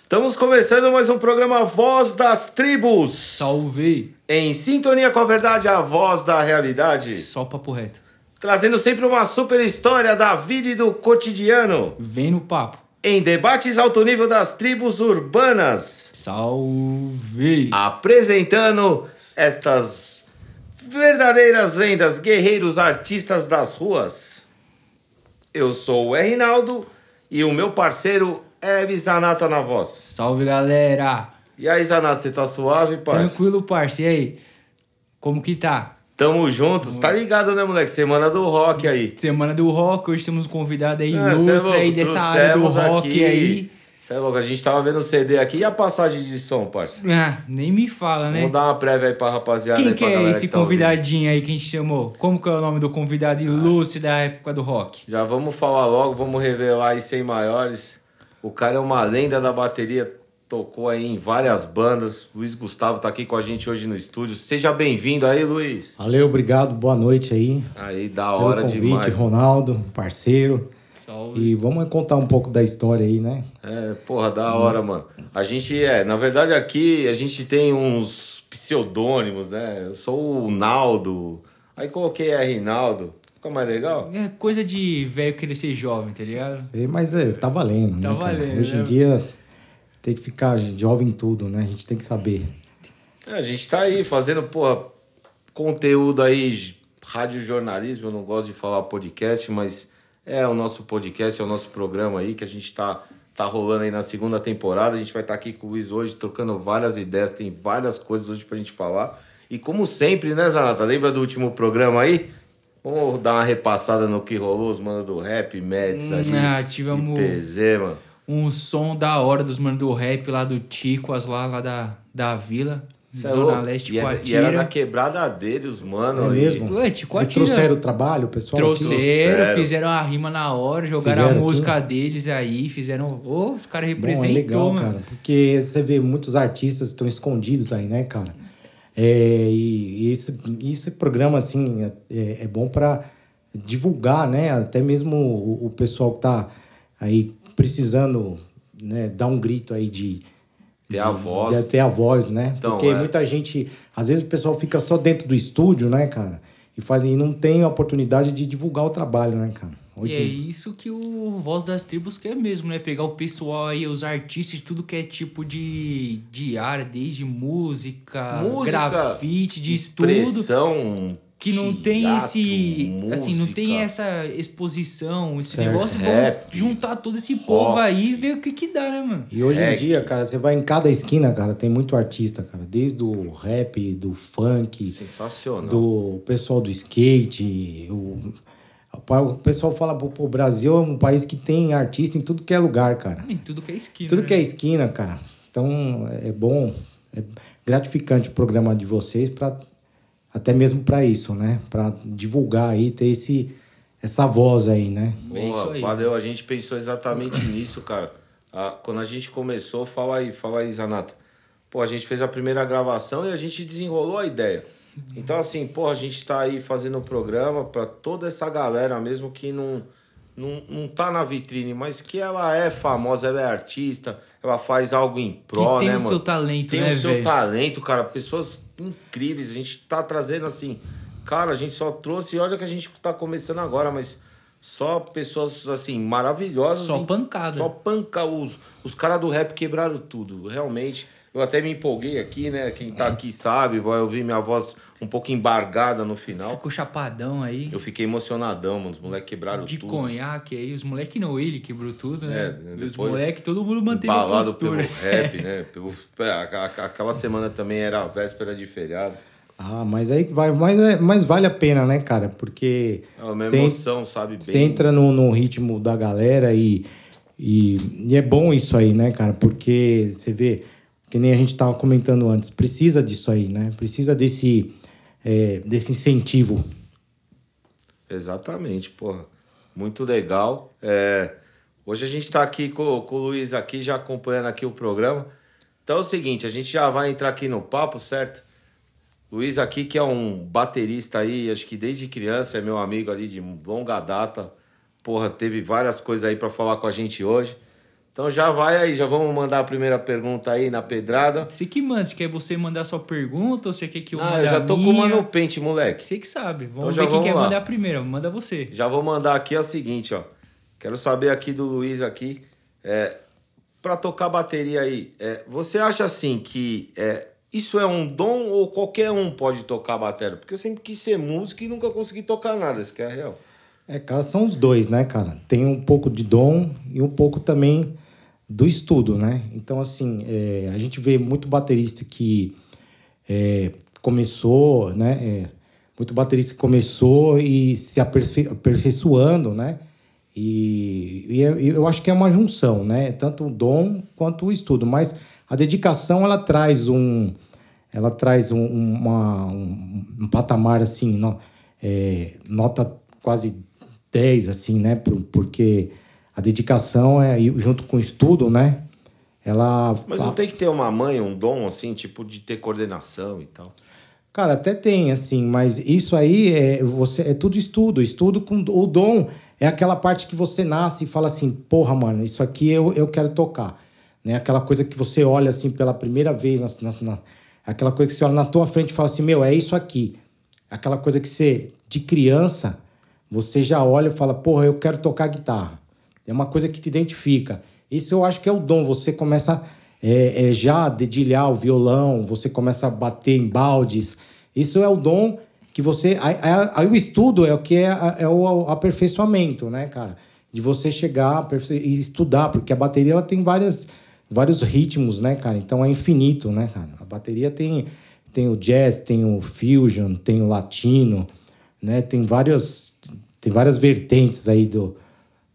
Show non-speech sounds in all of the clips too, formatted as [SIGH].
Estamos começando mais um programa Voz das Tribos. Salve! Em sintonia com a verdade, a voz da realidade. Só papo reto. Trazendo sempre uma super história da vida e do cotidiano. Vem no papo. Em debates alto nível das tribos urbanas. Salve! Apresentando estas verdadeiras lendas, guerreiros artistas das ruas. Eu sou o Rinaldo e o meu parceiro é Zanata na voz. Salve, galera! E aí, Zanata, você tá suave, parça? Tranquilo, parça. E aí? Como que tá? Tamo juntos, tá ligado, né, moleque? Semana do rock aí. Semana do rock, hoje temos um convidado aí Ah, cê é ilustre aí dessa área do rock aqui. aí. Cê é louco, a gente tava vendo o CD aqui e a passagem de som, parça. Ah, nem me fala, né? Vamos dar uma prévia aí pra rapaziada Quem aí, que é esse tá ouvindo. convidadinho aí que a gente chamou? Como que é o nome do convidado ilustre da época do rock? Já vamos falar logo, vamos revelar aí sem maiores. O cara é uma lenda da bateria, tocou aí em várias bandas. Luiz Gustavo tá aqui com a gente hoje no estúdio. Seja bem-vindo aí, Luiz. Valeu, obrigado, boa noite aí. Aí, da hora convite, demais. Ronaldo, parceiro. Salve. E vamos contar um pouco da história aí, né? É, porra, da hora, mano. A gente é, na verdade aqui a gente tem uns pseudônimos, né? Eu sou o Naldo, aí coloquei a Rinaldo. Ficou mais legal? É coisa de velho querer ser jovem, tá ligado? Sei, Mas é, tá valendo, Tá né? cara? valendo, Hoje né? em dia tem que ficar jovem em tudo, né? A gente tem que saber. É, a gente tá aí fazendo, porra, conteúdo aí, rádio jornalismo, eu não gosto de falar podcast, mas é o nosso podcast, é o nosso programa aí que a gente tá, tá rolando aí na segunda temporada. A gente vai estar aqui com o Luiz hoje, trocando várias ideias, tem várias coisas hoje pra gente falar. E como sempre, né, Zanata? Lembra do último programa aí? Vamos dar uma repassada no que rolou, os mano do rap, Meds ali. Ah, tivemos- IPZ, mano. um som da hora dos manos do rap lá do Ticoas, lá, lá da, da vila. Cê é Zona louco. Leste, e, e Coatira. era na quebrada dele, os mano. É mesmo? Ué, Ticoatira. trouxeram o trabalho, o pessoal. Trouxeram, Trouxeram. fizeram a rima na hora, jogaram Fizeram a música deles aí, fizeram. Ô, os caras Bom, representou, é legal, mano. cara. Porque você vê muitos artistas que estão escondidos aí, né, cara? É, e, e esse, esse programa, assim, é, é- é bom para divulgar, né? Até mesmo o, o pessoal que tá aí precisando né, dar um grito aí de... Ter a voz. De ter a voz, né? Então, Porque é. muita gente... Às vezes o pessoal fica só dentro do estúdio, né, cara? E, faz, e não tem a oportunidade de divulgar o trabalho, né, cara? E é isso que o Voz das Tribos quer mesmo, né? Pegar o pessoal aí, os artistas, tudo que é tipo de, de área, desde música, Música, grafite, de estudo. Expressão, Que não tem teatro, esse. Assim, não tem música. essa exposição, esse Certo. negócio. Rap, Vamos juntar todo esse povo rock. aí e ver o que que dá, né, mano? E hoje É em dia, cara, você vai em cada esquina, cara, tem muito artista, cara. Desde o rap, do funk, Sensacional. do pessoal do skate. O, o pessoal fala, pô, o Brasil é um país que tem artista em tudo que é lugar, cara. Em tudo que é esquina. Tudo né? que é esquina, cara. Então é bom, é gratificante o programa de vocês para até mesmo para isso, né? Para divulgar aí, ter esse essa voz aí, né? É isso Porra, aí. valeu, a gente pensou exatamente [COUGHS] nisso, cara. Ah, quando a gente começou, fala aí, fala aí, Zanata. Pô, a gente fez a primeira gravação e a gente desenrolou a ideia. Então, assim, pô, a gente tá aí fazendo o programa pra toda essa galera mesmo que não, não, não tá na vitrine, mas que ela é famosa, ela é artista, ela faz algo em pró, Que tem né, o mano? seu talento, tem né, o seu velho? talento, cara. Pessoas incríveis. A gente tá trazendo assim. Cara, a gente só trouxe. Olha que a gente tá começando agora, mas só pessoas assim, maravilhosas. Só pancada. Só panca. Os, os caras do rap quebraram tudo, realmente. Eu até me empolguei aqui, né? Quem tá aqui sabe, vai ouvir minha voz um pouco embargada no final. Ficou chapadão aí. Eu fiquei emocionadão, mano. Os moleques quebraram de tudo. conhaque aí, os moleques não, ele quebrou tudo, né? É, E os depois- moleques, todo mundo manteve a Balado pelo postura. rap, [LAUGHS] né? Pelo, é, aquela semana também era a véspera de feriado. Ah, mas aí vai, mas, é- mas vale a pena, né, cara? Porque É uma emoção, sabe? Bem, Você entra no, no ritmo da galera e, e, e é bom isso aí, né, cara? Porque você vê, que nem a gente tava comentando antes, precisa disso aí, né? Precisa desse, é, desse incentivo. Exatamente, porra. Muito legal. É, hoje a gente está aqui com, com o Luiz aqui, já acompanhando aqui o programa. Então é o seguinte, a gente já vai entrar aqui no papo, certo? Luiz aqui, que é um baterista aí, acho que desde criança é meu amigo ali de longa data. Porra, teve várias coisas aí para falar com a gente hoje. Então já vai aí, já vamos mandar a primeira pergunta aí na pedrada. Você que manda, se quer você mandar sua pergunta ou você quer que eu Ah, mande eu já a tô minha? com uma no pente, moleque. Você que sabe. Vamos Então ver quem vamos quer lá. mandar primeiro. Manda você. Já vou mandar aqui a seguinte, ó. Quero saber aqui do Luiz aqui, é, para tocar bateria aí, é, você acha assim que é, isso é um dom ou qualquer um pode tocar bateria? Porque eu sempre quis ser músico e nunca consegui tocar nada, isso que é real. É, cara, são os dois, né, cara? Tem um pouco de dom e um pouco também do estudo, né? Então, assim, é, a gente vê muito baterista que é, começou, né? é, muito baterista que começou e se aperfei- aperfeiçoando, né? E, é- e eu acho que é uma junção, né? Tanto o dom quanto o estudo. Mas a dedicação, ela traz um... Ela traz um, uma, um, um patamar, assim, no- é, nota quase 10, assim, né? Por- Porque a dedicação, é junto com o estudo, né? Ela... Mas não tem que ter uma mãe, um dom assim, tipo de ter coordenação e tal. Cara, até tem, assim, mas isso aí é, você, é tudo estudo. Estudo com o dom é aquela parte que você nasce e fala assim, porra, mano, isso aqui eu, eu quero tocar. Né? Aquela coisa que você olha assim pela primeira vez, na- na- aquela coisa que você olha na tua frente e fala assim, meu, é isso aqui. Aquela coisa que você, de criança, você já olha e fala, porra, eu quero tocar guitarra. É uma coisa que te identifica. Isso eu acho que é o dom. Você começa é, é, já a dedilhar o violão, você começa a bater em baldes. Isso é o dom que você. Aí, aí- aí o estudo é o que é, é o aperfeiçoamento, né, cara? De você chegar e estudar, porque a bateria ela tem várias, vários ritmos, né, cara? Então é infinito, né, cara? A bateria tem, tem o jazz, tem o fusion, tem o latino, né? Tem várias, tem várias vertentes aí do,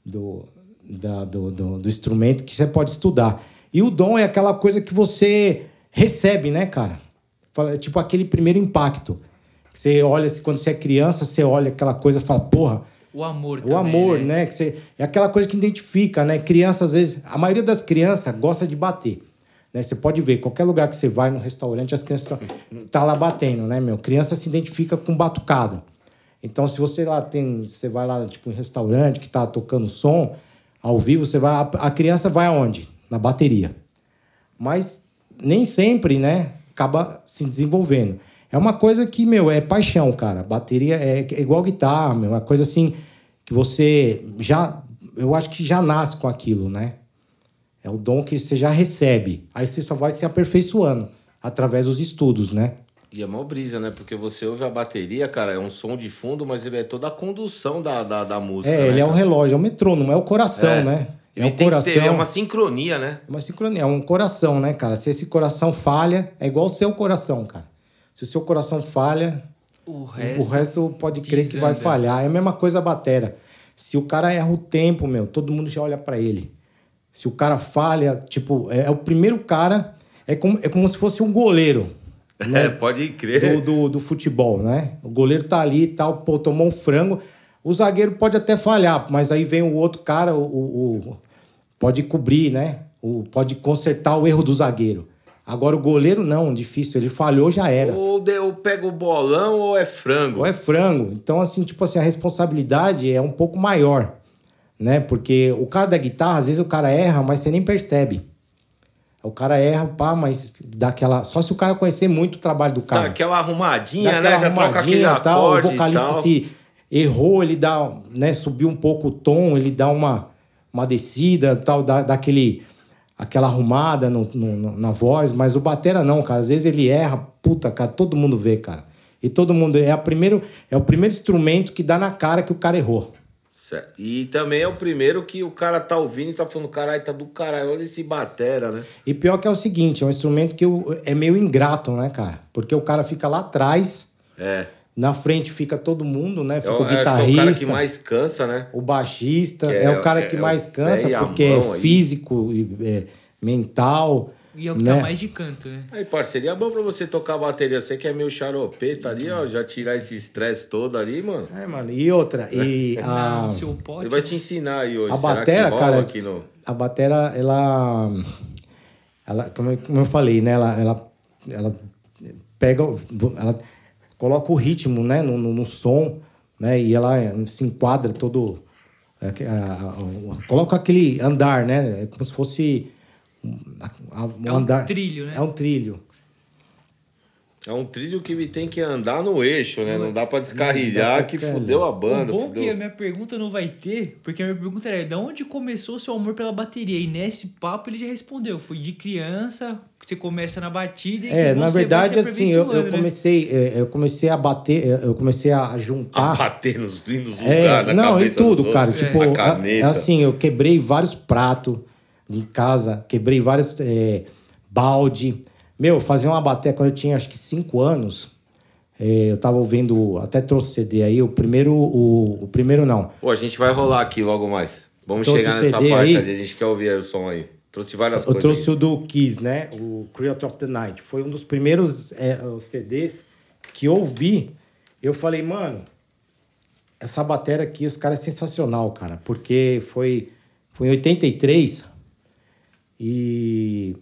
do, da- do, do, do instrumento que você pode estudar. E o dom é aquela coisa que você recebe, né, cara? Fala- Tipo aquele primeiro impacto. Você olha, quando você é criança, você olha aquela coisa e fala, porra, O amor o também, amor, né? Que você, é aquela coisa que identifica, né? Criança, às vezes, a maioria das crianças gosta de bater. Né? Você pode ver, qualquer lugar que você vai no restaurante, as crianças estão tá lá batendo, né, meu? Criança se identifica com batucada. Então, se você lá tem, você vai lá, tipo, em restaurante que tá tocando som, ao vivo, você vai. A, criança vai aonde? Na bateria. Mas nem sempre, né, acaba se desenvolvendo. É uma coisa que, meu, é paixão, cara. Bateria é, é igual guitarra, meu, é uma coisa assim que você já, eu acho que já nasce com aquilo, né? É o dom que você já recebe. Aí você só vai se aperfeiçoando através dos estudos, né? E é mó brisa, né? Porque você ouve a bateria, cara, é um som de fundo, mas ele é toda a condução da, da, da música. É, né, ele é um cara? relógio, é um metrônomo, é o coração, É. né? É Ele o tem coração. que ter é uma sincronia, né? É uma sincronia, é um coração, né, cara? Se esse coração falha, é igual o seu coração, cara. Se o seu coração falha, O o resto. resto pode crer que vai desanda. falhar. É a mesma coisa a batera. Se o cara erra o tempo, meu, todo mundo já olha pra ele. Se o cara falha, tipo, é, é o primeiro cara, é como, é como se fosse um goleiro É, pode crer. do, do, do futebol, né? O goleiro tá ali e tal, pô, tomou um frango. O zagueiro pode até falhar, mas aí vem o outro cara, o, o- o- pode cobrir, né? O, pode consertar o erro do zagueiro. Agora o goleiro não, difícil. Ele falhou, já era. Ou deu, pega o bolão ou é frango. Ou é frango. Então, assim, tipo assim, a responsabilidade é um pouco maior, né? Porque o cara da guitarra, às vezes o cara erra, mas você nem percebe. O cara erra, pá, mas dá aquela... Só se o cara conhecer muito o trabalho do Dá cara. aquela arrumadinha, Dá né? aquela Já troca aquele arrumadinha, tal, o vocalista tal. se errou, ele dá, né, subiu um pouco o tom, ele dá uma, uma descida, tal, dá, dá aquele, aquela arrumada no- no- na voz, mas o batera não, cara. Às vezes ele erra, puta, cara, todo mundo vê, cara. E todo mundo é a primeiro é o primeiro instrumento que dá na cara que o cara errou. Certo. E também é o primeiro que o cara tá ouvindo e tá falando, caralho, tá do caralho, olha esse batera, né? E pior que é o seguinte, é um instrumento que eu- é meio ingrato, né, cara? Porque o cara fica lá atrás, É. na frente fica todo mundo, né? Fica o, o que é o guitarrista. cara que mais cansa, né? O baixista é, é- o cara é- que é mais cansa, porque é mão físico, e, é, mental. E é o que né? tá mais de canto, né? Aí, parceria, é bom pra você tocar bateria. Você que é meio xaropeta ali, ó, já tirar esse estresse todo ali, mano. É, mano. E outra, e [LAUGHS] a, seu pote. Ele vai te ensinar aí hoje. a rola cara, aqui no... a batera, ela, ela como, eu- falei, né? Ela, ela, ela pega, ela coloca o ritmo, né? No, no, no som, né? E ela se enquadra todo é, a- a- coloca aquele andar, né? É como se fosse um, a- um É um andar. trilho, né? É um trilho. É um trilho que ele tem que andar no eixo, né? Não dá pra descarrilhar, Não dá pra que fudeu a O banda. bom é fudeu. que a minha pergunta não vai ter, porque a minha pergunta era de onde começou o seu amor pela bateria? E nesse papo ele já respondeu. Foi de criança, que você começa na batida e É, você na verdade, assim, eu, eu né? comecei, é, eu comecei a bater, é, eu comecei a juntar. Bater nos, nos É, lugares, na não, em tudo, cara. É. Tipo, a a- caneta. assim, eu quebrei vários pratos de casa, quebrei vários é, balde. Meu, fazia uma bateria quando eu tinha acho que cinco anos. é, eu tava ouvindo, até trouxe CD aí, o primeiro, o, o primeiro não. Pô, a gente vai rolar aqui logo mais. Vamos Trouxe chegar nessa parte aí? ali, a gente quer ouvir o som aí. Trouxe várias Eu coisas. trouxe aí. o do Kiss, né? O Creator of the Night. Foi um dos primeiros é, CDs que eu ouvi. Eu falei, mano, essa bateria aqui, os caras é sensacional, cara. Porque foi, foi em 83 e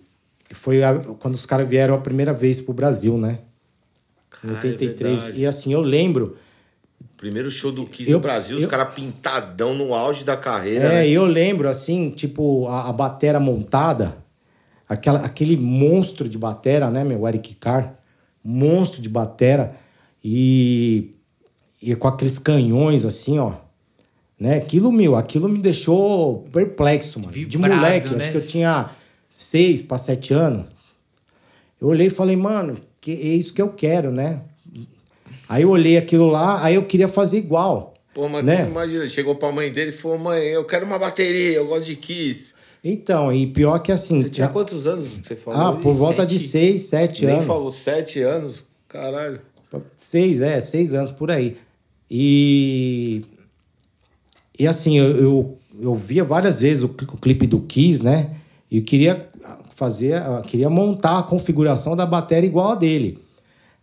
foi a- quando os caras vieram a primeira vez pro Brasil, né? Em Ah, é 83. verdade. e assim, eu lembro. Primeiro show do Kiss Eu- no Brasil, os eu- caras pintadão no auge da carreira. É, né? eu lembro, assim, tipo, a, a batera montada, aquela, aquele monstro de batera, né, meu? Eric Carr, monstro de batera, e, e com aqueles canhões, assim, ó. Né? Aquilo, meu, aquilo me deixou perplexo, mano. de Vibrado, moleque, né? acho que eu tinha seis para sete anos. Eu olhei e falei, mano, que é isso que eu quero, né? Aí eu olhei aquilo lá, aí eu queria fazer igual. Pô, mas né? imagina, chegou pra mãe dele e falou: mãe, eu quero uma bateria, eu gosto de Kiss. Então, e pior que assim. Você tinha a- quantos anos? Você falou? Ah, por volta de sete. seis, sete Nem anos. falou sete anos? Caralho. Seis, é, seis anos por aí. E. E assim, eu, eu, eu via várias vezes o, o clipe do Kiss, né? E eu queria fazer, ah, queria montar a configuração da bateria igual a dele.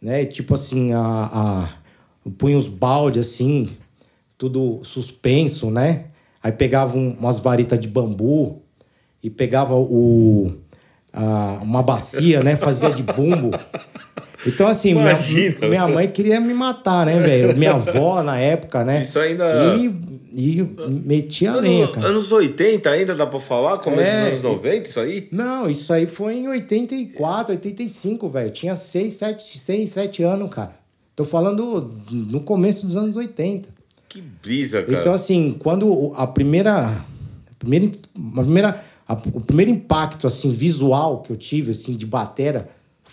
Né? Tipo assim, a, a, eu punha os baldes assim, tudo suspenso, né? Aí pegava um- umas varitas de bambu e pegava o, a- uma bacia, né? Fazia de bumbo. [LAUGHS] Então, assim, minha, Imagina. minha mãe queria me matar, né, velho? Minha avó na época, né? Isso ainda- E, e metia a lenha, Ano- cara. anos 80 ainda dá pra falar? Começo É, dos anos 90, isso aí? Não, isso aí foi em 84, 85, velho. Tinha 6, 7, 6, 7 anos, cara. Tô falando no começo dos anos 80. Que brisa, cara. Então, assim, quando a primeira. A primeira, a primeira a- o primeiro impacto, assim, visual que eu tive, assim, de batera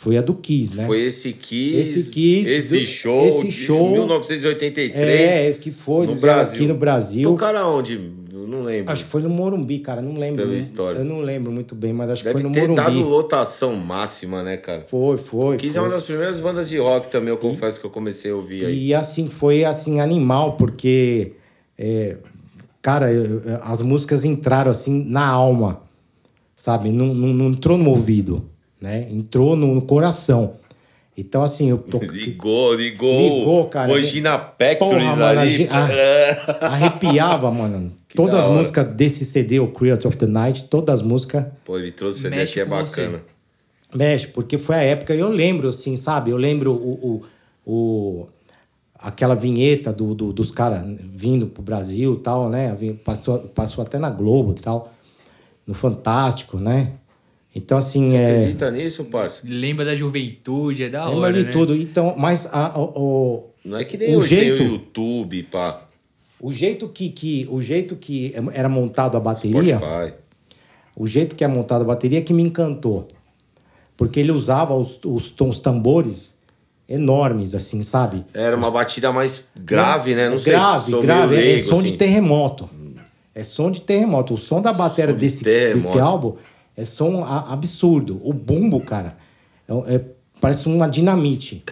foi a do Kiss, né? Foi esse Kiss, Esse Kiss, esse do- show, esse de show- 1983. É, esse que foi, no Brasil. aqui no Brasil. Tocaram onde? Eu não lembro. Acho que foi no Morumbi, cara. Não lembro. Pela história. Eu não lembro muito bem, mas acho que Deve foi no ter Morumbi. dado lotação máxima, né, cara? Foi, foi. Kiss foi. é uma das primeiras bandas de rock também, eu confesso que eu comecei a ouvir aí. E assim, foi assim, animal, porque, é, cara, as músicas entraram assim na alma, sabe? Não, não, não entrou no ouvido, né? Entrou no, no coração. Então, assim, eu tô. [LAUGHS] Ligou, ligou. Ligou, cara. Angina Pectoris Porra, mano, a ali. a- [LAUGHS] arrepiava, mano. [LAUGHS] Que todas da as músicas desse CD, o Creator of the Night, todas as músicas Pô, ele trouxe CD Mexe aqui, é com você. bacana. mexe, porque foi a época, eu lembro, assim, sabe? Eu lembro o, o, o- aquela vinheta do, do- dos caras vindo pro Brasil e tal, né? Passou, passou até na Globo e tal, no Fantástico, né? Então, assim, é. Acredita nisso, parça? Lembra da juventude, é da Lembra hora, de né? tudo. Então, mas a- o, o, Não é que nem O hoje jeito- tem o YouTube, pá. o jeito que, que, o jeito que era montado a bateria. Spotify. O jeito que é montada a bateria que me encantou. Porque ele usava os, os tons tambores enormes, assim, sabe? Era uma batida mais grave, né? Não sei. grave, sou grave. É leigo, som de assim. terremoto. É som de terremoto. O som da bateria Som de desse, desse álbum é som absurdo. O bumbo, cara, é- é- parece uma dinamite.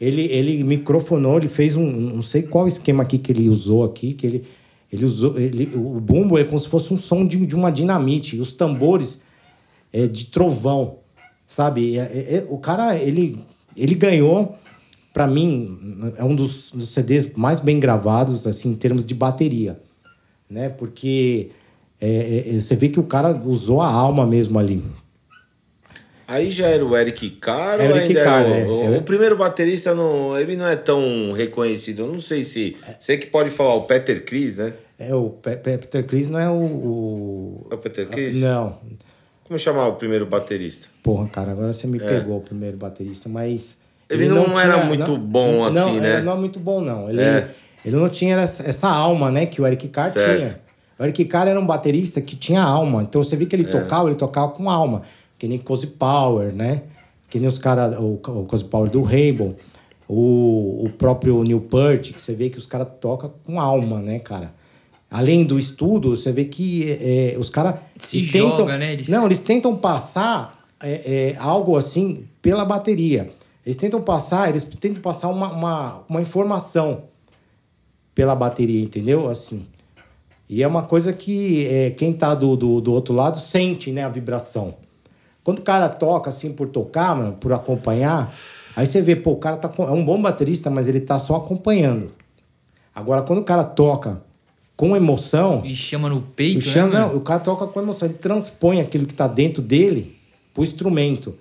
Ele, ele microfonou, ele fez um. Não sei qual esquema aqui que ele usou aqui, que ele. Ele usou. Ele, o bumbo é como se fosse um som de, de uma dinamite. E os tambores é de trovão. Sabe? É- é- é- o cara, ele, ele ganhou, pra mim, é um dos, dos CDs mais bem gravados, assim, em termos de bateria. Né? Porque é, é, você vê que o cara usou a alma mesmo ali. Aí já era o Eric Carr ou Eric ainda Carr, era é. o, o, É. o primeiro baterista, não, ele não é tão reconhecido. Eu não sei se... Você que pode falar, o Peter Chris, né? É, o Pe- Pe- Peter Chris não é o. o- É o Peter Chris? Não. Como chamar o primeiro baterista? Porra, cara, agora você me pegou o primeiro baterista, mas. É. Ele não era muito bom assim, não, né? Ele não é muito bom, não. Ele, É. ele não tinha essa, essa alma, né, que o Eric Carr Certo. tinha. O Eric Carr era um baterista que tinha alma. Então você vê que ele É. tocava, ele tocava com alma. Que nem Cozy Power, né? Que nem os caras, o, o Cozy Power do Rainbow. O, o próprio Neil Peart, que você vê que os caras tocam com alma, né, cara? Além do estudo, você vê que é, os caras. Se joga, tentam, né? Eles- Não, eles tentam passar é, é, algo assim pela bateria. Eles tentam passar, eles tentam passar uma, uma, uma informação pela bateria, entendeu? Assim. E é uma coisa que é, quem tá do, do, do outro lado sente, né, a vibração. Quando o cara toca assim por tocar, mano, por acompanhar, aí você vê, pô, o cara tá é um bom baterista, mas ele tá só acompanhando. Agora, quando o cara toca com emoção, E chama no peito, chama, né? não, o cara toca com emoção, ele transpõe aquilo que tá dentro dele pro instrumento.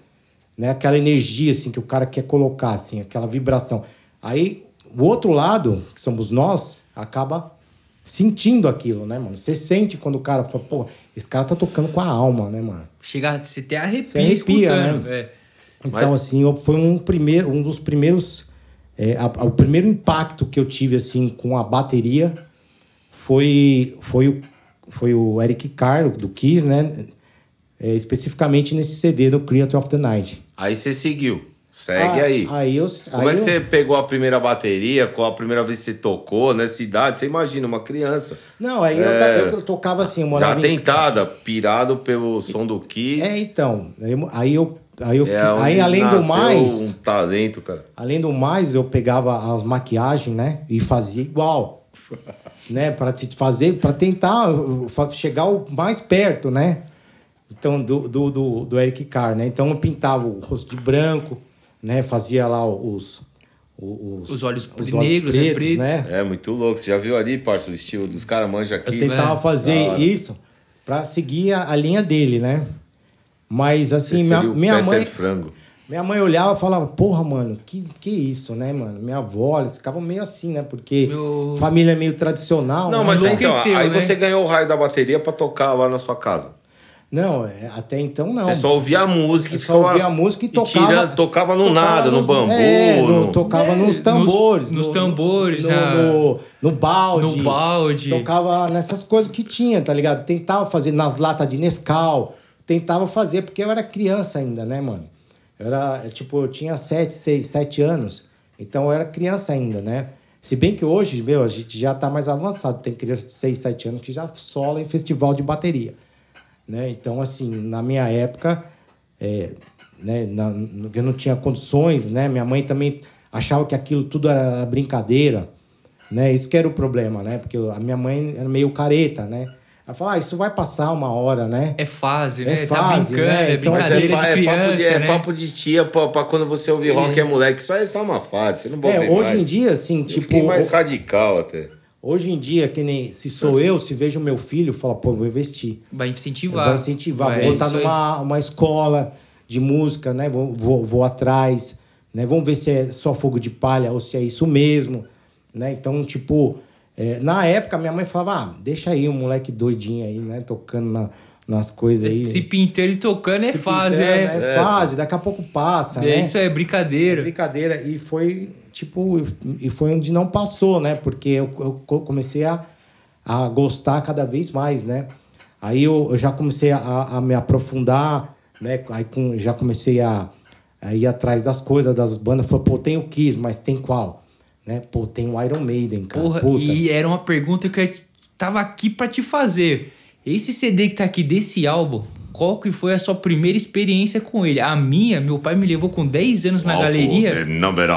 Né? Aquela energia assim que o cara quer colocar, assim, aquela vibração. Aí o outro lado, que somos nós, acaba sentindo aquilo, né, mano? Você sente quando o cara fala, pô, esse cara tá tocando com a alma, né, mano? Chega, você até arrepia, Você arrepia, né? é. Então, assim, eu- foi um, primeiro, um dos primeiros. é, a- a- o primeiro impacto que eu tive, assim, com a bateria foi, foi, o, foi o Eric Carr, do Kiss, né? É, especificamente nesse CD do Creator of the Night. Aí você seguiu. Segue Ah, aí. Aí eu. Como aí é que eu- você pegou a primeira bateria? Qual a primeira vez que você tocou nessa idade? Você imagina, uma criança. Não, aí eu, É. eu, eu tocava assim, eu Já morava em- tentada, pirado pelo som do Kiss. É, então. Aí eu- Aí eu. É aí além do mais. um talento, cara. Além do mais, eu pegava as maquiagens, né? E fazia igual. [LAUGHS] né? Para te fazer, para tentar uh, fa- chegar o mais perto, né? Então, do, do, do, do Eric Carr, né? Então, eu pintava o rosto de branco, né? Fazia lá os... Os, Os olhos negros, né? Pretos. né? É muito louco. Você já viu ali, parça, o estilo dos caras manja aqui? Eu tentava né? fazer isso para seguir a, a linha dele, né? Mas, assim, minha, minha mãe... Frango. Minha mãe olhava e falava, porra, mano, que, que isso, né, mano? Minha avó, eles ficavam meio assim, né? Porque Meu- família meio tradicional. Não, né? mas então, aí né? você ganhou o raio da bateria pra tocar lá na sua casa. Não, é, até então não. Você só ouvia a música e só ficava... ouvia a música e tocava. tirando- tocava no nada, no bambu. É, no- no- tocava É, nos nos- tambores. nos no- tambores, no, já- no, no balde. No balde. Tocava nessas coisas que tinha, tá ligado? Tentava fazer nas latas de Nescau. Tentava fazer, porque eu era criança ainda, né, mano? Eu era, é, tipo, eu tinha 7, 6, 7 anos. Então eu era criança ainda, né? Se bem que hoje, meu, a gente já tá mais avançado. Tem criança de 6, 7 anos que já sola em festival de bateria. Né? Então, assim, na minha época, é, né, na- eu não tinha condições, né? Minha mãe também achava que aquilo tudo era brincadeira, né? Isso que era o problema, né? Porque a minha mãe era meio careta, né? Ela falava, ah, isso vai passar uma hora, né? É fase, É né? tá fase, brincando, né? é Então, Mas brincadeira é, de é criança, papo de, é né? papo de tia pra, pra quando você ouvir rock é moleque. Isso aí é só uma fase. Você não pode É, hoje mais. em dia, assim, Eu tipo... mais radical até. Hoje em dia, que nem se sou eu, se vejo meu filho, fala, pô, vou investir. Vai incentivar. Vai incentivar. É, vou aí. numa uma escola de música, né? Vou, vou, vou atrás, né? Vamos ver se é só fogo de palha ou se é isso mesmo, né? Então, tipo, é, na época minha mãe falava, ah, deixa aí um moleque doidinho aí, né? Tocando na- nas coisas aí. Se pintando e tocando é Se fase, pintando, é. É fase, daqui a pouco passa, É, né? Isso é brincadeira. brincadeira. E foi, tipo, e foi onde não passou, né? Porque eu, eu co- comecei a, a gostar cada vez mais, né? Aí eu, eu já comecei a, a me aprofundar, né? Aí com, já comecei a, a ir atrás das coisas, das bandas. Falei, pô, tem o Kiss, mas tem qual? Né? Pô, tem o Iron Maiden, cara. Porra, Puta. e era uma pergunta que eu tava aqui pra te fazer. Esse CD que tá aqui desse álbum, qual que foi a sua primeira experiência com ele? A minha, meu pai me levou com 10 anos na foi galeria.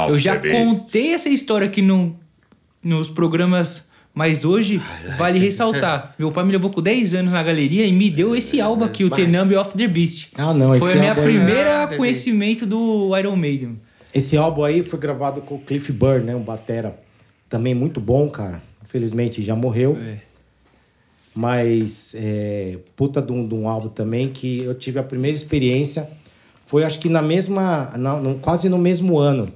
Eu já contei essa história aqui no, nos programas, mas hoje vale ressaltar. Meu pai me levou com 10 anos na galeria e me deu esse álbum aqui, o The Number of the Beast. Ah, não, Foi a minha primeira Ah, conhecimento do Iron Maiden. Esse álbum aí foi gravado com o Cliff Burr, né? Um batera também muito bom, cara. Infelizmente já morreu. É. Mas, é, puta de um, de um álbum também que eu tive a primeira experiência. Foi, acho que na mesma. na- no- quase no mesmo ano.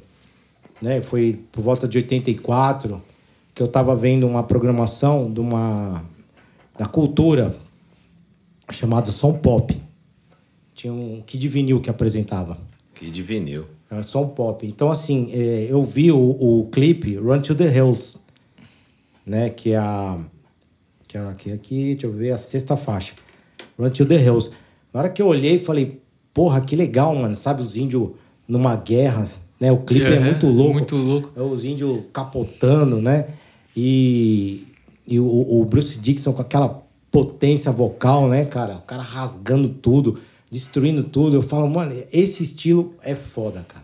Né? Foi por volta de 84. que eu tava vendo uma programação de uma da cultura chamada Som Pop. Tinha um Kid Vinil que apresentava. Que de vinil. Era Som Pop. Então, assim, é, eu vi o, o clipe Run to the Hills, né? Que é a. Que é é aqui, deixa eu ver, a sexta faixa. Run to the Hills. Na hora que eu olhei, falei, porra, que legal, mano. Sabe, os índios numa guerra, né? O clipe é, É, muito louco. muito louco. É os índios capotando, né? E, e o, o Bruce Dixon com aquela potência vocal, né, cara? O cara rasgando tudo, destruindo tudo. Eu falo, mano, esse estilo é foda, cara.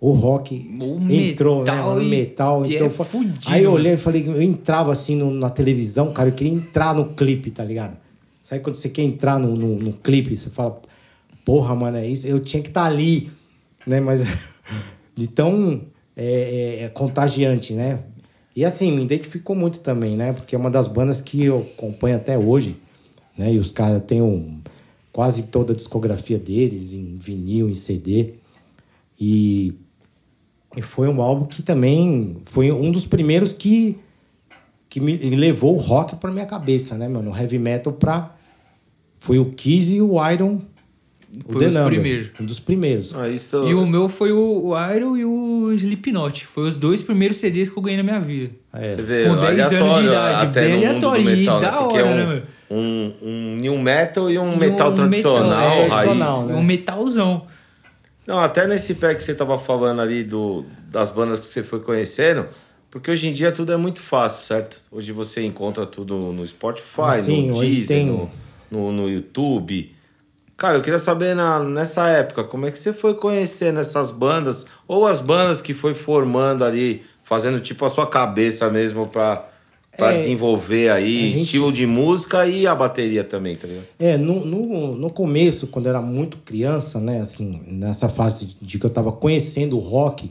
O rock O entrou, metal né? O metal. Então, é fudido, Aí eu né? olhei e falei, eu entrava assim no- na televisão, cara, eu queria entrar no clipe, tá ligado? Sabe quando você quer entrar no, no, no clipe, você fala, porra, mano, é isso, eu tinha que estar ali, né? Mas [LAUGHS] de tão é, é, é contagiante, né? E assim, me identificou muito também, né? Porque é uma das bandas que eu acompanho até hoje, né? E os caras têm um, quase toda a discografia deles em vinil, em CD. E e foi um álbum que também foi um dos primeiros que, que me levou o rock para minha cabeça, né, mano? O heavy metal pra. Foi o Kiss e o Iron. O Foi The os Number, primeiros. Um dos primeiros. Ah, isso... E o meu foi o, o Iron e o Slipknot. Foi os dois primeiros CDs que eu ganhei na minha vida. Você vê, Com 10 anos de idade, até bem aleatório, e metal, né? da hora, é né, um, meu? um, um new metal e um E metal um tradicional, metal, é, raiz. né? Um metalzão. Não, até nesse pé que você tava falando ali do, das bandas que você foi conhecendo, porque hoje em dia tudo é muito fácil, certo? Hoje você encontra tudo no Spotify, Sim, no Deezer, tem- no, no, no YouTube. Cara, eu queria saber na, nessa época, como é que você foi conhecendo essas bandas, ou as bandas que foi formando ali, fazendo tipo a sua cabeça mesmo pra, pra É, desenvolver aí, gente- estilo de música e a bateria também, tá ligado? É, no, no, no começo, quando eu era muito criança, né, assim, nessa fase de que eu tava conhecendo o rock,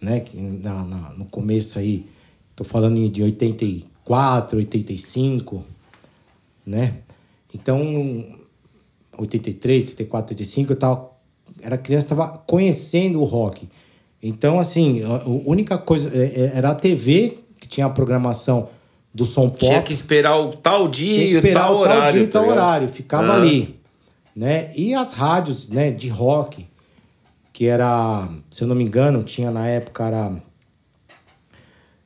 né, na, na- no começo aí, tô falando de 84, 85, né, então, 83, 84, 85, eu tava, era criança, tava conhecendo o rock. Então, assim, a, a única coisa, é, é, era a TV, que tinha a programação do som pop. Tinha que esperar o tal dia e o esperar tal o tal horário. dia e tá tal horário. Ficava Ah. ali. Né? E as rádios né, de rock, que era, se eu não me engano, tinha na época, era.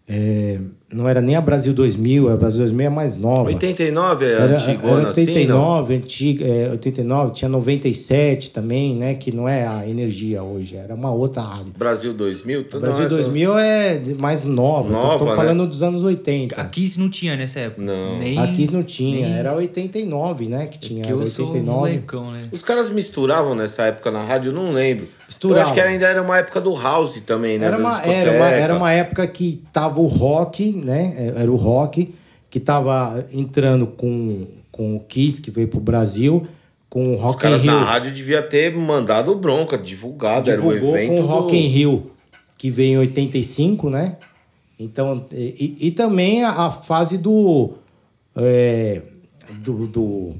é, não era nem a Brasil 2000, a Brasil 2000 é mais nova. 89 é Era, antigona era assim, não? 89, antiga, é, 89, tinha 97 também, né? Que não é a energia hoje, era uma outra rádio. Brasil 2000? Tudo Brasil essa- 2000 é mais nova, Nova, estou né? falando dos anos 80. A Kiss não tinha nessa época. Não. Nem, Aqui não tinha, nem- era 89, né? Que tinha, que eu era sou um 89. molecão, né? Os caras misturavam nessa época na rádio, eu não lembro. Misturavam. Eu acho que ainda era uma época do house também, né? Era uma, era, uma, era uma época que tava o rock, né? Era o rock que tava entrando com, com o Kiss, que veio pro Brasil, com o Os Rock in caras Rio. na rádio devia ter mandado bronca, divulgado, era um divulgou evento com o do- Rock in Rio, que veio em 85, né? Então, e, e também a, a fase do... é, do, do,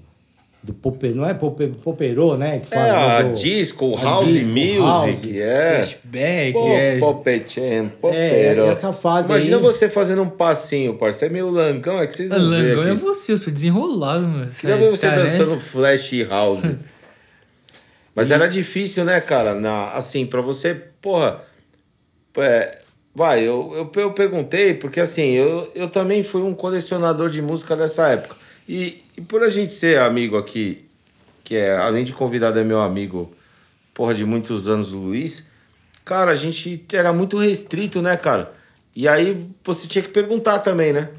do pope, não é pope, poperô, né? Que É, fala, a né, do- disco, a house disco, music, house. é. Flashback, Pô, é. Popetchen, É, popero. essa fase Imagina aí- você fazendo um passinho, parceiro. Você é meio langão, é que vocês não veem Langão é aqui. você, eu sou desenrolado, mano. Queria ver você Tá dançando flash house. [LAUGHS] Mas era difícil, né, cara? Na, assim, pra você, porra. é, vai, eu, eu, eu perguntei, porque assim, eu, eu também fui um colecionador de música dessa época. E, e por a gente ser amigo aqui, que é, além de convidado, é meu amigo, porra, de muitos anos, o Luiz, cara, a gente era muito restrito, né, cara? E aí você tinha que perguntar também, né?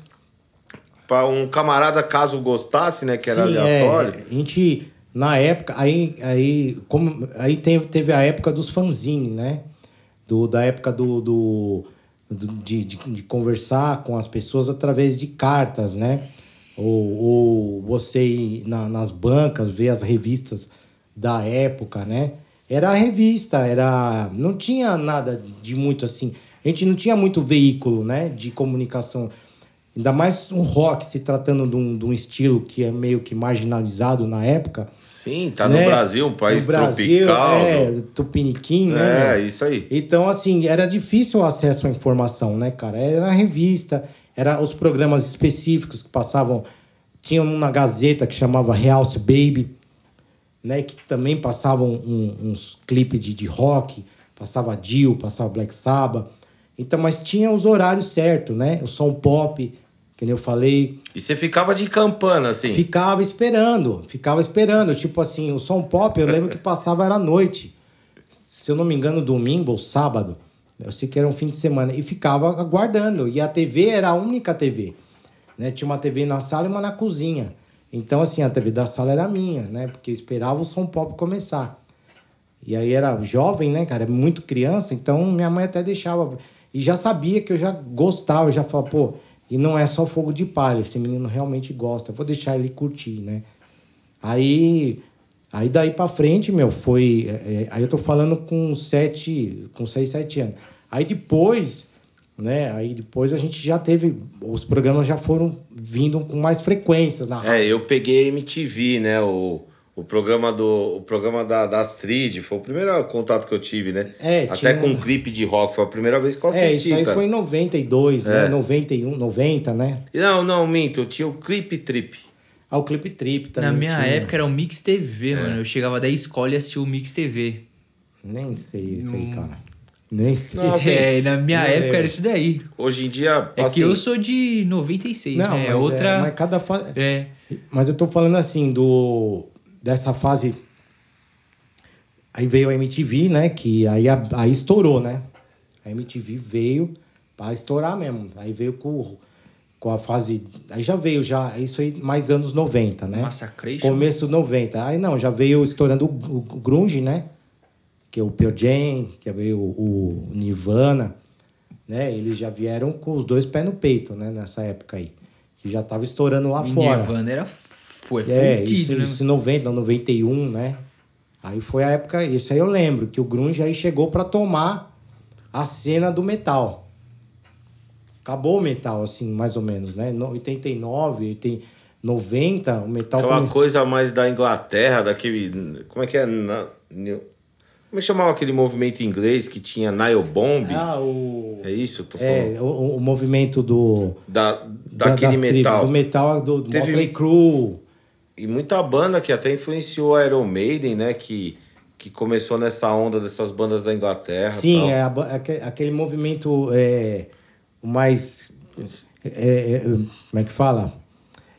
Pra um camarada, caso gostasse, né, que era Sim, aleatório. É, a gente, na época, aí, aí, como, aí teve, teve a época dos fanzine, né? Do, da época do, do, do- de, de, de conversar com as pessoas através de cartas, né? Ou, ou você ir na, nas bancas, ver as revistas da época, né? Era a revista, era. Não tinha nada de muito assim. A gente não tinha muito veículo, né? De comunicação. Ainda mais um rock, se tratando de um, de um estilo que é meio que marginalizado na época. Sim, tá né? no Brasil, um país no Brasil, tropical. É, tupiniquim, né? É, isso aí. Então, assim, era difícil o acesso à informação, né, cara? Era revista, Era os programas específicos que passavam. Tinha um na Gazeta que chamava Realce Baby, né? Que também passavam um, uns clipes de, de rock. Passava Dio, passava Black Sabbath. Então, mas tinha os horários certos, né? O som pop, que nem eu falei. E você ficava de campana, assim? Ficava esperando, ficava esperando. Tipo assim, o som pop, eu lembro que passava era à noite. Se eu não me engano, domingo ou sábado. Eu sei que era um fim de semana. E ficava aguardando. E a TV era a única TV. Né? Tinha uma TV na sala e uma na cozinha. Então, assim, a TV da sala era minha, né? Porque eu esperava o som pop começar. E aí era jovem, né, cara? Muito criança. Então, minha mãe até deixava. E já sabia que eu já gostava. Já falava, pô, e não é só fogo de palha. Esse menino realmente gosta. Eu vou deixar ele curtir, né? Aí Aí daí pra frente, meu, foi. É, é, aí eu tô falando com sete, com seis, sete anos. Aí depois, né? Aí depois a gente já teve. Os programas já foram vindo com mais frequências na rádio. É, eu peguei MTV, né? O, o programa do. O programa da, da Astrid, foi o primeiro contato que eu tive, né? É, Até tinha com um- clipe de rock, foi a primeira vez que eu É, assisti. isso aí cara. foi em 92, né? É. 91, 90, né? Não, não, minto, eu tinha o clipe trip. Ah, o Clipe Trip também. Na minha tinha. época era o Mix TV, mano. Eu chegava da escola e assistia o Mix TV. Nem sei isso aí, cara. Nem sei. Não, assim, é, na minha época era isso daí. Hoje em dia. É assim, que eu sou de 96, Não, né? mas É outra. É, mas cada fase. É. Mas eu tô falando assim, do dessa fase. Aí veio a MTV, né? Que aí, a- aí estourou, né? A MTV veio pra estourar mesmo. Aí veio com, com a fase. Aí já veio, já. Isso aí, mais anos 90, né? Massacration. Começo 90. Aí não, já veio estourando o, o Grunge, né? Que é o Pearl Jam, que veio o, o Nirvana, né? Eles já vieram com os dois pés no peito, né? Nessa época aí. Que já tava estourando lá fora. Nirvana era. Foi É, fudido, isso, né? isso em 90, 91, né? Aí foi a época, isso aí eu lembro, que o grunge aí chegou pra tomar a cena do metal. Acabou o metal, assim, mais ou menos, né? No 89, 80, 90, o metal... Aquela come- coisa mais da Inglaterra, daquele. Como é que é? Na- New- Como é que chamava aquele movimento inglês que tinha Nile Bomb? Ah, o... É isso? Eu tô falando. É, o, o movimento do... Da, da- daquele tribos, metal. Do metal, do, do Teve- Motley Crue. E muita banda que até influenciou a Iron Maiden, né? Que, que começou nessa onda dessas bandas da Inglaterra. Sim, tal. é a aque- aquele movimento é, o mais. é, é, como é que fala?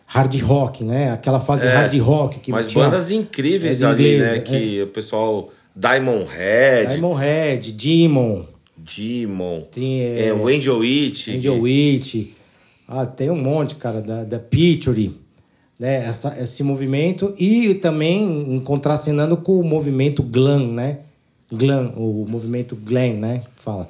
Hard rock, né? Aquela fase É, hard rock que Mas tinha- bandas incríveis é, ali, né? é. Que o pessoal. Diamond Head, Diamond Head, Demon, Demon, Tem, é, é, o Angel Witch. Angel Witch. Ah, tem um monte, cara, da, da Picture, né? Essa, esse movimento. E também em contracenando com o movimento glam, né? Glam, o movimento glam, né? Fala.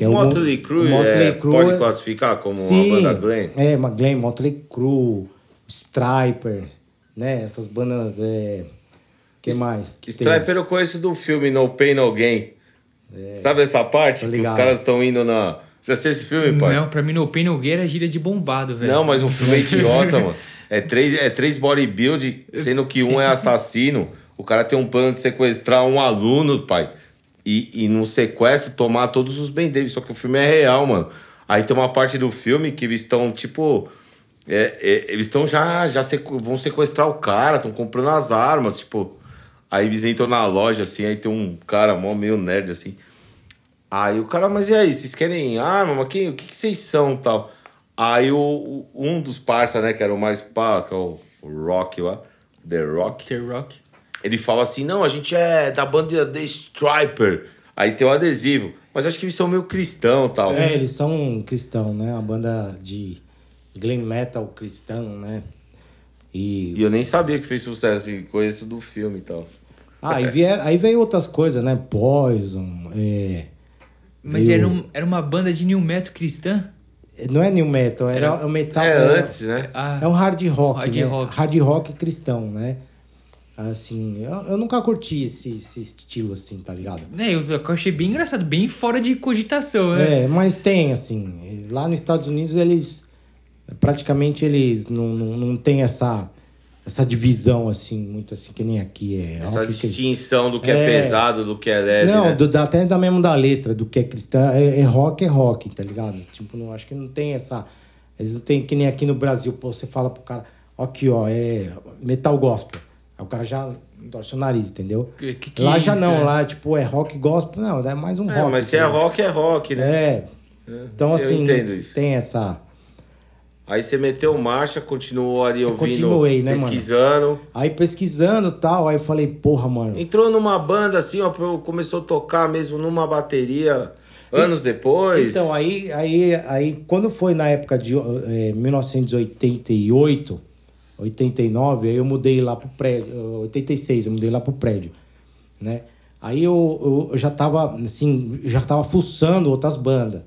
O mo- Motley Crue, o Motley é, Crue pode é- classificar como Sim, uma banda glam? É, uma glam, Motley Crue, Striper, né? Essas bandas, é... que mais? que tem? Striper eu conheço do filme No Pain No Gain. Sabe essa parte? Que os caras estão indo na. Você assistiu esse filme, pai? Não, pra mim, no Pain No Gain era gíria de bombado, velho. Não, mas o filme é [LAUGHS] idiota, mano. É três, é três bodybuild, sendo que um é assassino. O cara tem um plano de sequestrar um aluno, pai. E, e no sequestro tomar todos os bens dele. Só que o filme é real, mano. Aí tem uma parte do filme que eles estão, tipo. é, é, eles estão já. já sequ- vão sequestrar o cara, estão comprando as armas, tipo. Aí eles entram na loja, assim, aí tem um cara mó meio nerd, assim. Aí o cara, mas e aí, vocês querem arma? Mas quem, o que, que vocês são tal? Aí o, o- um dos parça, né, que era o mais pá, que é o Rock lá, The Rock, The Rock. Ele fala assim, não, a gente é da banda The Striper. Aí tem o adesivo. Mas acho que eles são meio cristão tal. É, eles são cristão, né? Uma banda de glam metal cristão, né? E... E eu nem sabia que fez sucesso, e conheço do filme e tal. Ah, aí, vier, aí veio outras coisas, né? Poison, é... Mas veio- era, um- era uma banda de new metal cristã? Não é new metal, era, o metal... é, é- antes, né? Ah, É um hard rock, Hard né? rock. Hard rock cristão, né? Assim, eu, eu nunca curti esse, esse estilo assim, tá ligado? né, eu, eu achei bem engraçado, bem fora de cogitação, né? É, mas tem, assim, lá nos Estados Unidos eles praticamente eles não, não, não tem essa, essa divisão, assim, muito assim, que nem aqui é. Essa rock cristão. distinção do que é, É. pesado, do que é leve, Não, né? do, da- até da mesmo da letra, do que é cristão, é, é rock, é rock, tá ligado? Tipo, não, acho que não tem essa, Eles não têm que nem aqui no Brasil, pô, você fala pro cara, ó, aqui, ó, é metal gospel. Aí o cara já torce o nariz, entendeu? Que- que lá é já isso, não, é? lá, tipo, é rock gospel. Não, é mais um É, rock. mas se é entendeu? rock, é rock, né? É. Então, eu assim, entendo isso. tem essa. Aí você meteu marcha, continuou ali ouvindo, continuei, né, mano? pesquisando. Aí pesquisando e tal, aí eu falei, porra, mano. Entrou numa banda assim, ó, começou a tocar mesmo numa bateria anos depois. Então, aí, aí, aí quando foi na época de eh, 1988, 89, aí eu mudei lá pro prédio, eh, 86, eu mudei lá pro prédio, né? Aí eu, eu, eu já tava, assim, já tava fuçando outras bandas,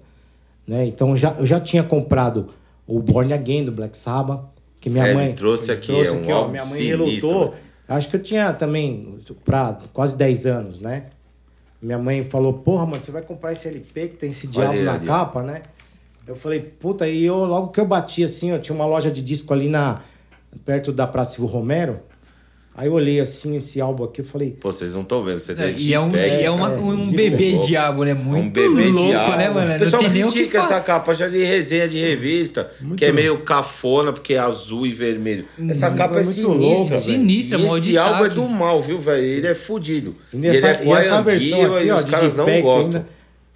né? Então, eu já, eu já tinha comprado o Born Again, do Black Sabbath, que minha É, mãe... trouxe aqui, é um ó, álbum minha mãe sinistro, relutou. né? Acho que eu tinha também, pra quase 10 anos, né? Minha mãe falou, porra, mano, você vai comprar esse LP que tem esse diabo Olha na ali, ó. capa, né? Eu falei, puta, e eu, logo que eu bati assim, ó, tinha uma loja de disco ali na, perto da Praça Silvio Romero. Aí eu olhei assim, esse álbum aqui, eu falei, Pô, vocês não estão vendo, você É, tem e é um, e é uma- é, um bebê louco. diabo, né? É Muito um bebê louco, diabo. né, mano? O Não pessoal tem nem o que critica essa capa já de resenha de revista, que é meio cafona, porque é azul e vermelho. Essa capa é, é muito sinistra, louca. Sinistra, maior esse álbum é do mal, viu, velho? Ele é fudido. E, E nessa, ele é e essa versão aqui, e ó, os de caras não gostam. ainda.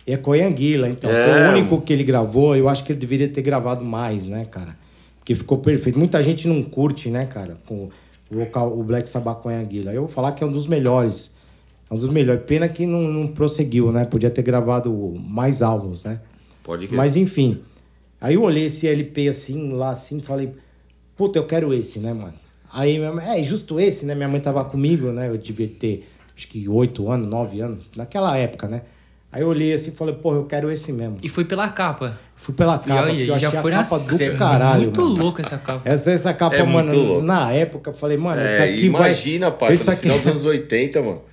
É Coyanguila, então. É. Foi o único que ele gravou. Eu acho que ele deveria ter gravado mais, né, cara? Porque ficou perfeito. Muita gente não curte, né, cara? Com o vocal, o Black Sabbath Coyanguila. Eu vou falar que é um dos melhores. É um dos melhores. Pena que não, não prosseguiu, né? Podia ter gravado mais álbuns, né? Pode que Mas enfim. Aí eu olhei esse LP assim, lá assim, falei, puta, eu quero esse, né, mano? Aí minha mãe, é, justo esse, né? Minha mãe tava comigo, né? Eu devia ter, acho que oito anos, nove anos, naquela época, né? Aí eu olhei assim e falei, porra, eu quero esse mesmo. E foi pela capa. Fui pela E capa, porque eu já achei foi a na capa do sé- caralho, Muito mano. louco essa capa. Essa, essa capa, É mano, na época eu falei, mano, isso É, aqui imagina, vai... parça, isso no aqui... final dos anos 80, mano. [LAUGHS]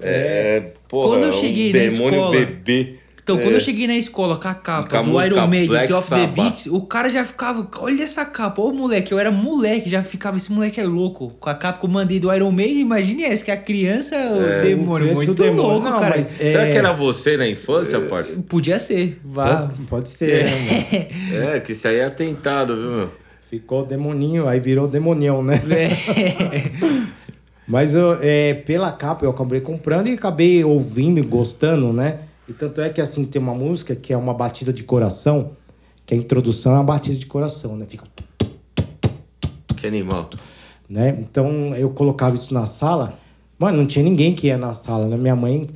É, porra, Quando eu um cheguei na demônio escola- bebê. Então, quando É. eu cheguei na escola com a com capa a do música Iron Maiden, Black The of the. Beats, o cara já ficava, olha essa capa, ô moleque, eu era moleque, já ficava, esse moleque é louco. Com a capa que eu mandei do Iron Maiden, imagine essa, que a criança, o demônio, criança e o muito demônio. louco, Não, cara. mas- Será É. que era você na infância, parça? Podia ser, vá. Pode, pode ser, né, mano? [LAUGHS] É, que isso aí é atentado, viu, meu? Ficou demoninho, aí virou demonião, né? É. [LAUGHS] Mas eu, é, pela capa eu acabei comprando e acabei ouvindo e gostando, né? E tanto é que assim tem uma música que é uma batida de coração, que a introdução é uma batida de coração, né? Fica. Que animal. Né? Então eu colocava isso na sala. Mano, não tinha ninguém que ia na sala, né? Minha mãe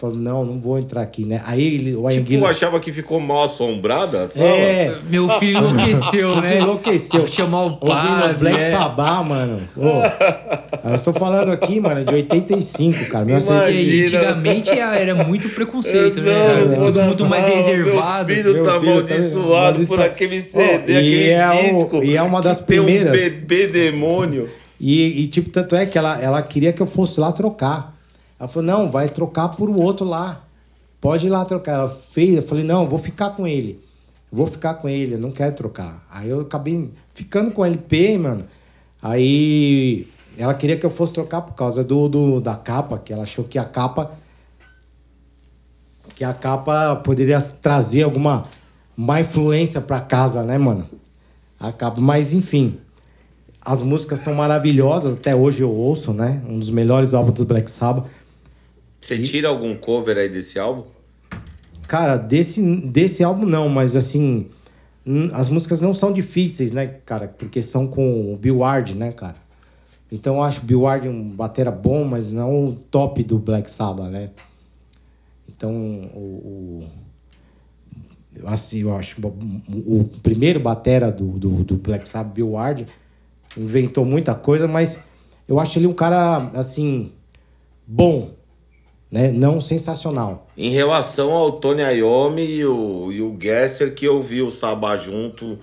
falou: não, não vou entrar aqui, né? Aí ele, o Tipo, Anguila. achava que ficou mal assombrada a sala? É, Meu filho enlouqueceu, [LAUGHS] né? enlouqueceu. Chamar o Ouvindo padre, Black é. Sabbath, mano. Ô, eu estou falando aqui, mano, de 85, cara. E 1980. Imagina. antigamente era muito preconceito, Eu né? não, Era todo mundo mais reservado. Meu filho Meu tá filho tá amaldiçoado por amaldiçoado. aquele CD, e aquele é o- disco. e é uma das tem primeiras. um bebê demônio. E, e, tipo, tanto é que ela, ela queria que eu fosse lá trocar. Ela falou, não, vai trocar por o outro lá. Pode ir lá trocar. Ela fez, eu falei, não, vou ficar com ele. Vou ficar com ele, eu não quero trocar. Aí eu acabei ficando com o LP, mano. Aí ela queria que eu fosse trocar por causa do, do da capa, que ela achou que a capa que a capa poderia trazer alguma má influência pra casa, né, mano? A capa, mas enfim. As músicas são maravilhosas, até hoje eu ouço, né? Um dos melhores álbuns do Black Sabbath. Você tira algum cover aí desse álbum? Cara, desse, desse álbum não, mas assim, as músicas não são difíceis, né, cara? Porque são com o Bill Ward, né, cara? Então eu acho o Bill Ward um batera bom, mas não o top do Black Sabbath, né? Então, o, o- assim, eu acho o, o primeiro batera do, do, do Black Sabbath, Bill Ward, inventou muita coisa, mas eu acho ele um cara, assim, bom, né? Não sensacional. Em relação ao Tony Iommi e o, e o Gesser, que eu vi o Sabá junto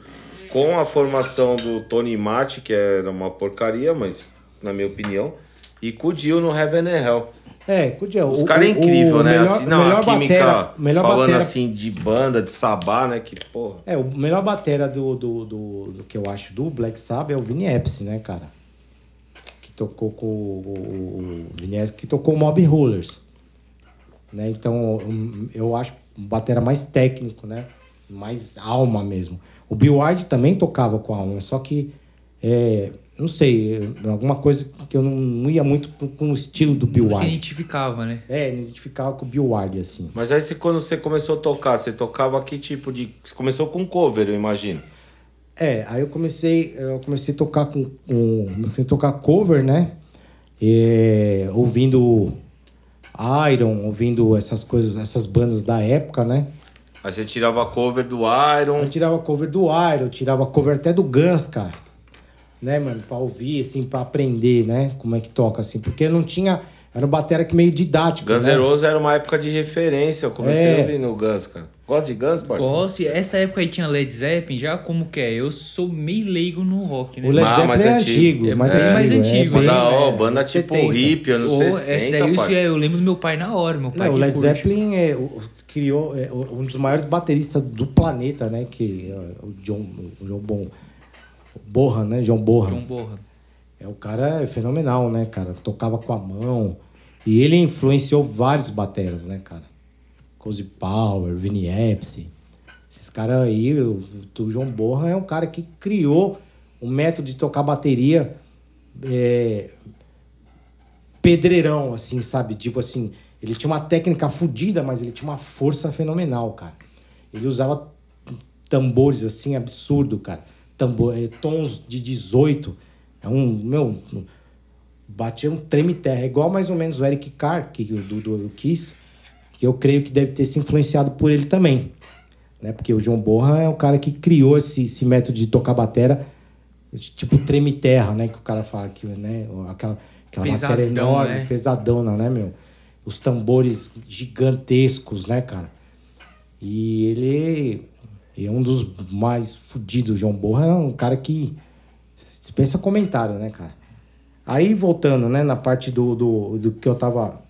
com a formação do Tony Martin, que era uma porcaria, mas na minha opinião, e com o Dio no Heaven and Hell. É, Cudia, Os caras é incrível, o né? Melhor, assim, não, melhor a química, batera, melhor falando batera, assim de banda, de Sabá, né? Que porra. É, o melhor batera do, do, do, do que eu acho do Black Sabbath é o Vini Epps, né, cara? Que tocou com o, o, o Vini Epps, que tocou o Mob Rollers. Né? Então, eu acho um batera mais técnico, né? mais alma mesmo. O Bill Ward também tocava com alma, só que, é, não sei, alguma coisa que eu não, não ia muito com, com o estilo do Bill Não se Ward. identificava, né? É, não identificava com o Bill Ward, assim. Mas aí você, quando você começou a tocar, você tocava que tipo de. Você começou com cover, eu imagino. É, aí eu comecei, eu comecei a tocar com, com comecei a tocar cover, né? É, ouvindo Iron, ouvindo essas coisas, essas bandas da época, né? Aí você tirava a cover do Iron. Eu tirava cover do Iron, tirava cover até do Guns, cara. Né, mano? Pra ouvir, assim, pra aprender, né? Como é que toca, assim. Porque não tinha... Era um batera que meio didático, Guns né? Era uma época de referência. Eu comecei É. a ouvir no Guns, cara. Gosta de Guns, parceiro? Gosto. e Essa época aí tinha Led Zeppelin, já como que é? Eu sou meio leigo no rock, né? O Led Ah, Zeppelin mais é antigo. antigo, É mais antigo. mais antigo. bem- Banda, ó, é, banda tipo 70. hippie, anos Ô, 60, essa daí eu, eu lembro do meu pai na hora, meu pai Não, o Led curte. Zeppelin é, criou é, um dos maiores bateristas do planeta, né? Que é o John, o John Bon, o Bonham, né? John Bonham. John Bonham. É, o cara é fenomenal, né, cara? Tocava com a mão. E ele influenciou vários bateras, né, cara? Cozy Power, Vinny Appice. Esses caras aí, o, o John Bonham é um cara que criou um método de tocar bateria é, pedreirão, assim, sabe? Tipo assim, ele tinha uma técnica fodida, mas ele tinha uma força fenomenal, cara. Ele usava tambores, assim, absurdo, cara. Tambor, eh, tons de 18. É um, meu, batia um treme-terra. É igual mais ou menos o Eric Carr, que, do, do Kiss, que eu creio que deve ter se influenciado por ele também. Né? Porque o John Bonham é o cara que criou esse, esse método de tocar batera, tipo treme-terra, né? Que o cara fala que, né? Aquela, aquela Pesadão, bateria enorme, né? pesadona, né, meu? Os tambores gigantescos, né, cara? E ele é um dos mais fudidos. O João Borra é um cara que dispensa comentário, né, cara? Aí, voltando, né, na parte do, do, do que eu tava...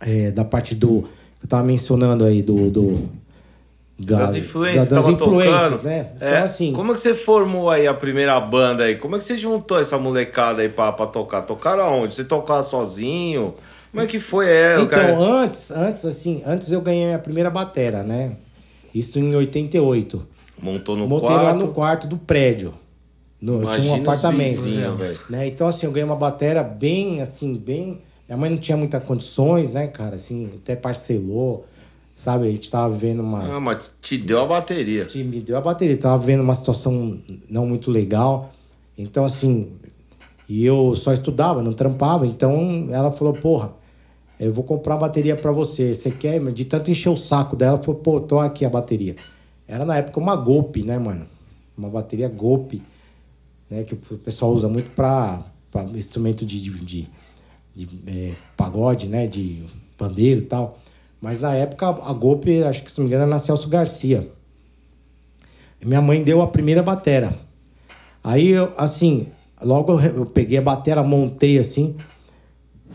é, da parte do... que Eu tava mencionando aí, do... do da- Das influências, da- das influências, tocando. né? É, Então, assim... Como é que você formou aí a primeira banda aí? Como é que você juntou essa molecada aí pra, pra tocar? Tocaram aonde? Você tocava sozinho? Como é que foi? É, o Então, cara... antes, antes, assim, antes eu ganhei minha primeira batera, né? Isso em 88. Montou no Montei quarto. lá no quarto do prédio. No, eu tinha um apartamento. vizinhos, velho. né? Então, assim, eu ganhei uma batera bem, assim, bem... Minha mãe não tinha muitas condições, né, cara? Assim, até parcelou, sabe? A gente tava vivendo umas... Ah, mas te deu a bateria. que me deu a bateria. Tava vendo uma situação não muito legal. Então, assim, e eu só estudava, não trampava. Então, ela falou, porra, eu vou comprar uma bateria pra você. Você quer? De tanto encher o saco dela, ela falou, pô, tô aqui a bateria. Era na época uma Golpe, né, mano? Uma bateria Golpe, né? Que o pessoal usa muito pra, pra instrumento de, de, de, de, é, pagode, né? De pandeiro e tal. Mas na época a Golpe, acho que se não me engano, era na Celso Garcia. Minha mãe deu a primeira batera. Aí, eu, assim, logo eu, peguei a batera, montei assim.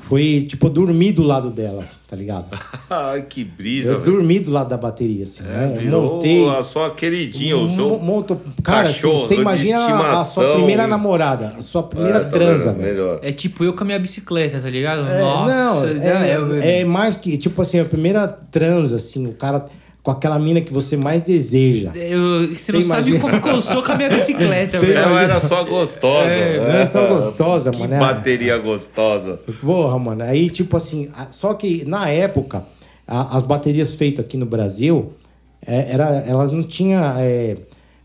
Foi, tipo, eu dormi do lado dela, tá ligado? [LAUGHS] Ai, que brisa, Eu velho. dormi do lado da bateria, assim, né? Eu Virou montei. a sua queridinha, o seu... Mo- monto- Cara, assim, cachorro você de imagina a- sua primeira namorada, a sua primeira É, tá transa, velho. Melhor. É tipo eu com a minha bicicleta, tá ligado? É, Nossa, não, é, é- é mais que, tipo assim, a primeira transa, assim, o cara com aquela mina que você mais deseja. eu- você não Você sabe imagina- como que eu sou com a minha bicicleta, velho. Ela era só gostosa. É, não é só gostosa, que mano, é- bateria gostosa. Porra, mano. Aí, tipo assim, só que na época, a- as baterias feitas aqui no Brasil, é, era, elas não tinha é,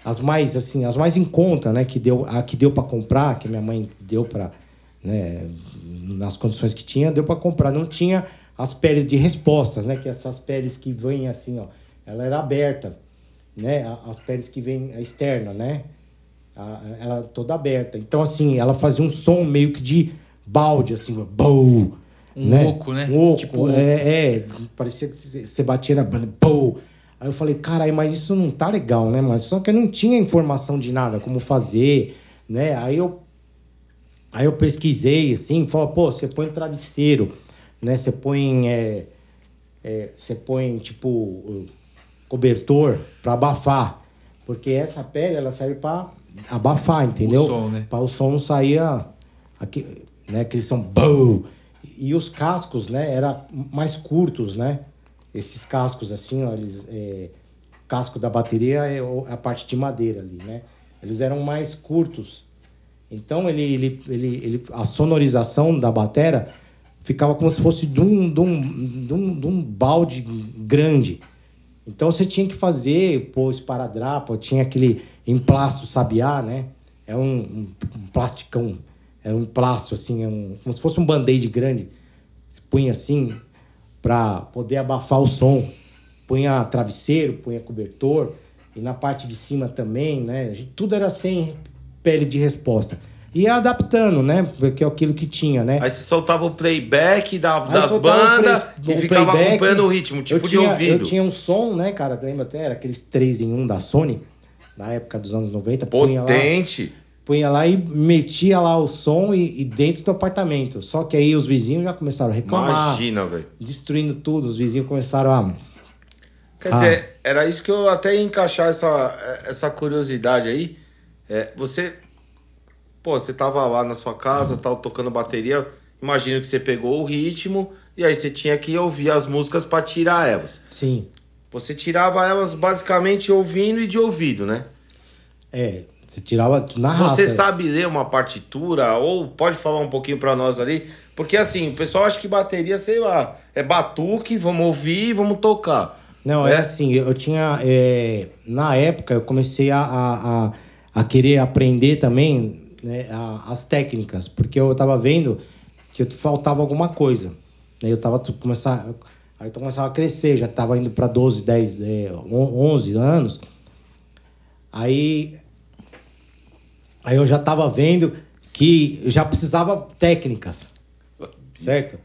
as mais, assim, as mais em conta, né? Que deu, a que deu para comprar, que minha mãe deu para, né? Nas condições que tinha, deu para comprar. Não tinha as peles de respostas, né? Que essas peles que vêm assim, ó. Ela era aberta, né? As peles que vêm externa, né? Ela toda aberta. Então, assim, ela fazia um som meio que de balde, assim, bow. Um oco, né? Um oco. Tipo é, é, parecia que você batia na banda, bow. Aí eu falei, caralho, mas isso não tá legal, né, mas Só que eu não tinha informação de nada, como fazer, né? Aí eu, aí eu pesquisei, assim, falou, pô, você põe travesseiro, né? Você põe, é, é, você põe, tipo, cobertor para abafar. Porque essa pele, ela serve para abafar, entendeu? O som, né? Para o som sair, aqui, né? Aquele som, boom. E os cascos, né? Era mais curtos, né? Esses cascos, assim, ó, eles... é, casco da bateria é a parte de madeira ali, né? Eles eram mais curtos. Então ele, ele, ele, ele, a sonorização da batera ficava como se fosse de um, de um, de um, de um balde grande. Então você tinha que fazer, pôr esparadrapo, tinha aquele emplasto sabiá, né? É um, um, um plasticão, é um plasto assim, é um, como se fosse um band-aid grande. Você punha assim para poder abafar o som. Punha travesseiro, punha cobertor e na parte de cima também, né? Tudo era sem pele de resposta. E ia adaptando, né? Porque é aquilo que tinha, né? Aí você soltava o playback da, Aí das bandas e ficava playback. acompanhando o ritmo, tipo eu de tinha, ouvido. Eu tinha um som, né, cara? Lembra até? Era aqueles 3 em 1 da Sony, na época dos anos 90. Punha lá, Potente. punha lá e metia lá o som e, e dentro do apartamento. Só que aí os vizinhos já começaram a reclamar. Imagina, velho. Destruindo tudo. Os vizinhos começaram a... Quer Ah. dizer, era isso que eu até ia encaixar essa, essa curiosidade aí. É, você. Pô, você tava lá na sua casa, tal, tocando bateria. Imagino que você pegou o ritmo e aí você tinha que ouvir as músicas pra tirar elas. Sim. Você tirava elas basicamente ouvindo e de ouvido, né? É, você tirava na raça. Você sabe ler uma partitura ou pode falar um pouquinho pra nós ali? Porque assim, o pessoal acha que bateria, sei lá, é batuque, vamos ouvir, vamos tocar. Não, é assim, eu tinha. é, na época, eu comecei a, a, a, a querer aprender também né, a- as técnicas, porque eu tava vendo que faltava alguma coisa. né, Eu tava começar, aí eu começava a crescer, já tava indo para 12, 10, é, on- 11 anos. Aí, aí eu já tava vendo que já precisava técnicas, certo?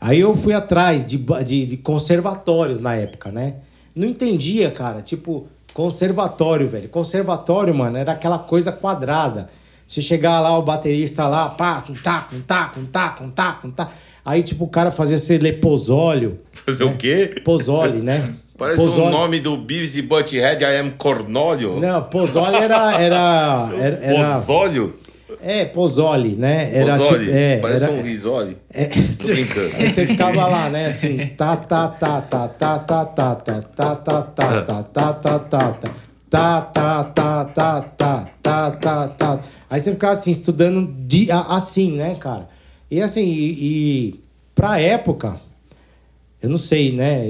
Aí eu fui atrás de, de, de conservatórios na época, né? Não entendia, cara. Tipo, conservatório, velho. Conservatório, mano, era aquela coisa quadrada. Se chegar lá, o baterista lá, pá, com tá, com tá, com tá, com tá, com tá. Aí, tipo, o cara fazia ser leposólio. Fazer o quê? Pozole, né? Parece o Pozole. nome do Beavis e Butthead, I am Cornólio. Não, pozole era. era, era, era Pozólio? é, pozole, né? Era Pozole. tipo. É, Parece era, um risole. é, Tô brincando. Aí você ficava lá, né? Assim, tá, tá, tá, tá, tá, tá, tá, tá, tá, tá, tá, tá, tá, tá, tá, tá. Tá, tá, tá, tá, tá, tá, tá, tá. Aí você ficava assim, estudando de, assim, né, cara? E assim, e, e pra época, eu não sei, né?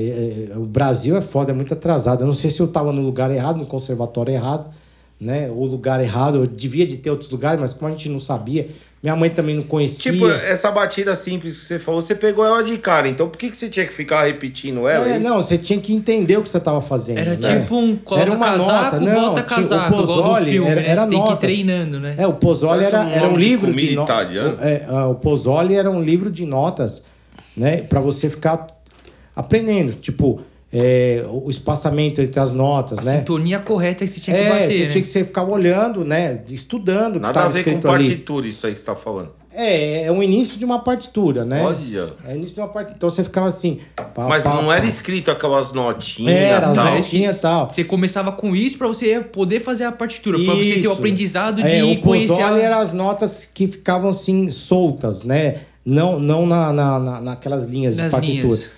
O Brasil é foda, é muito atrasado. Eu não sei se eu tava no lugar errado, no conservatório errado, né? O lugar errado. Eu devia de ter outros lugares, mas como a gente não sabia, minha mãe também não conhecia. Tipo, essa batida simples que você falou, você pegou ela de cara. Então por que, que você tinha que ficar repetindo ela? É, isso? não, você tinha que entender o que você estava fazendo. Era né? tipo um coloca Era uma casaco, nota, não, bota tinha- casaco, o Pozzoli filme, era, né? era Você tem que ir notas. treinando, né? É, o Pozzoli era, um era um livro de notas. italiano. É, ah, o Pozzoli era um livro de notas, né, para você ficar aprendendo, tipo, é, o espaçamento entre as notas, A né? sintonia correta que você tinha que É, bater, você né? tinha que você ficar olhando, né, estudando o que Nada a ver com escrito ali. partitura isso aí que você tá falando. É, é o início de uma partitura, né? Olha. É o início de uma partitura. Então você ficava assim. pá, Mas pá, não era pá. escrito aquelas notinhas Era, e tal. não é tinha tal. Você começava com isso pra você poder fazer a partitura, pra você ter o aprendizado de é, o conhecer a... eram as notas que ficavam assim soltas, né? Não, não na, na, na- naquelas linhas Nas de partitura. linhas.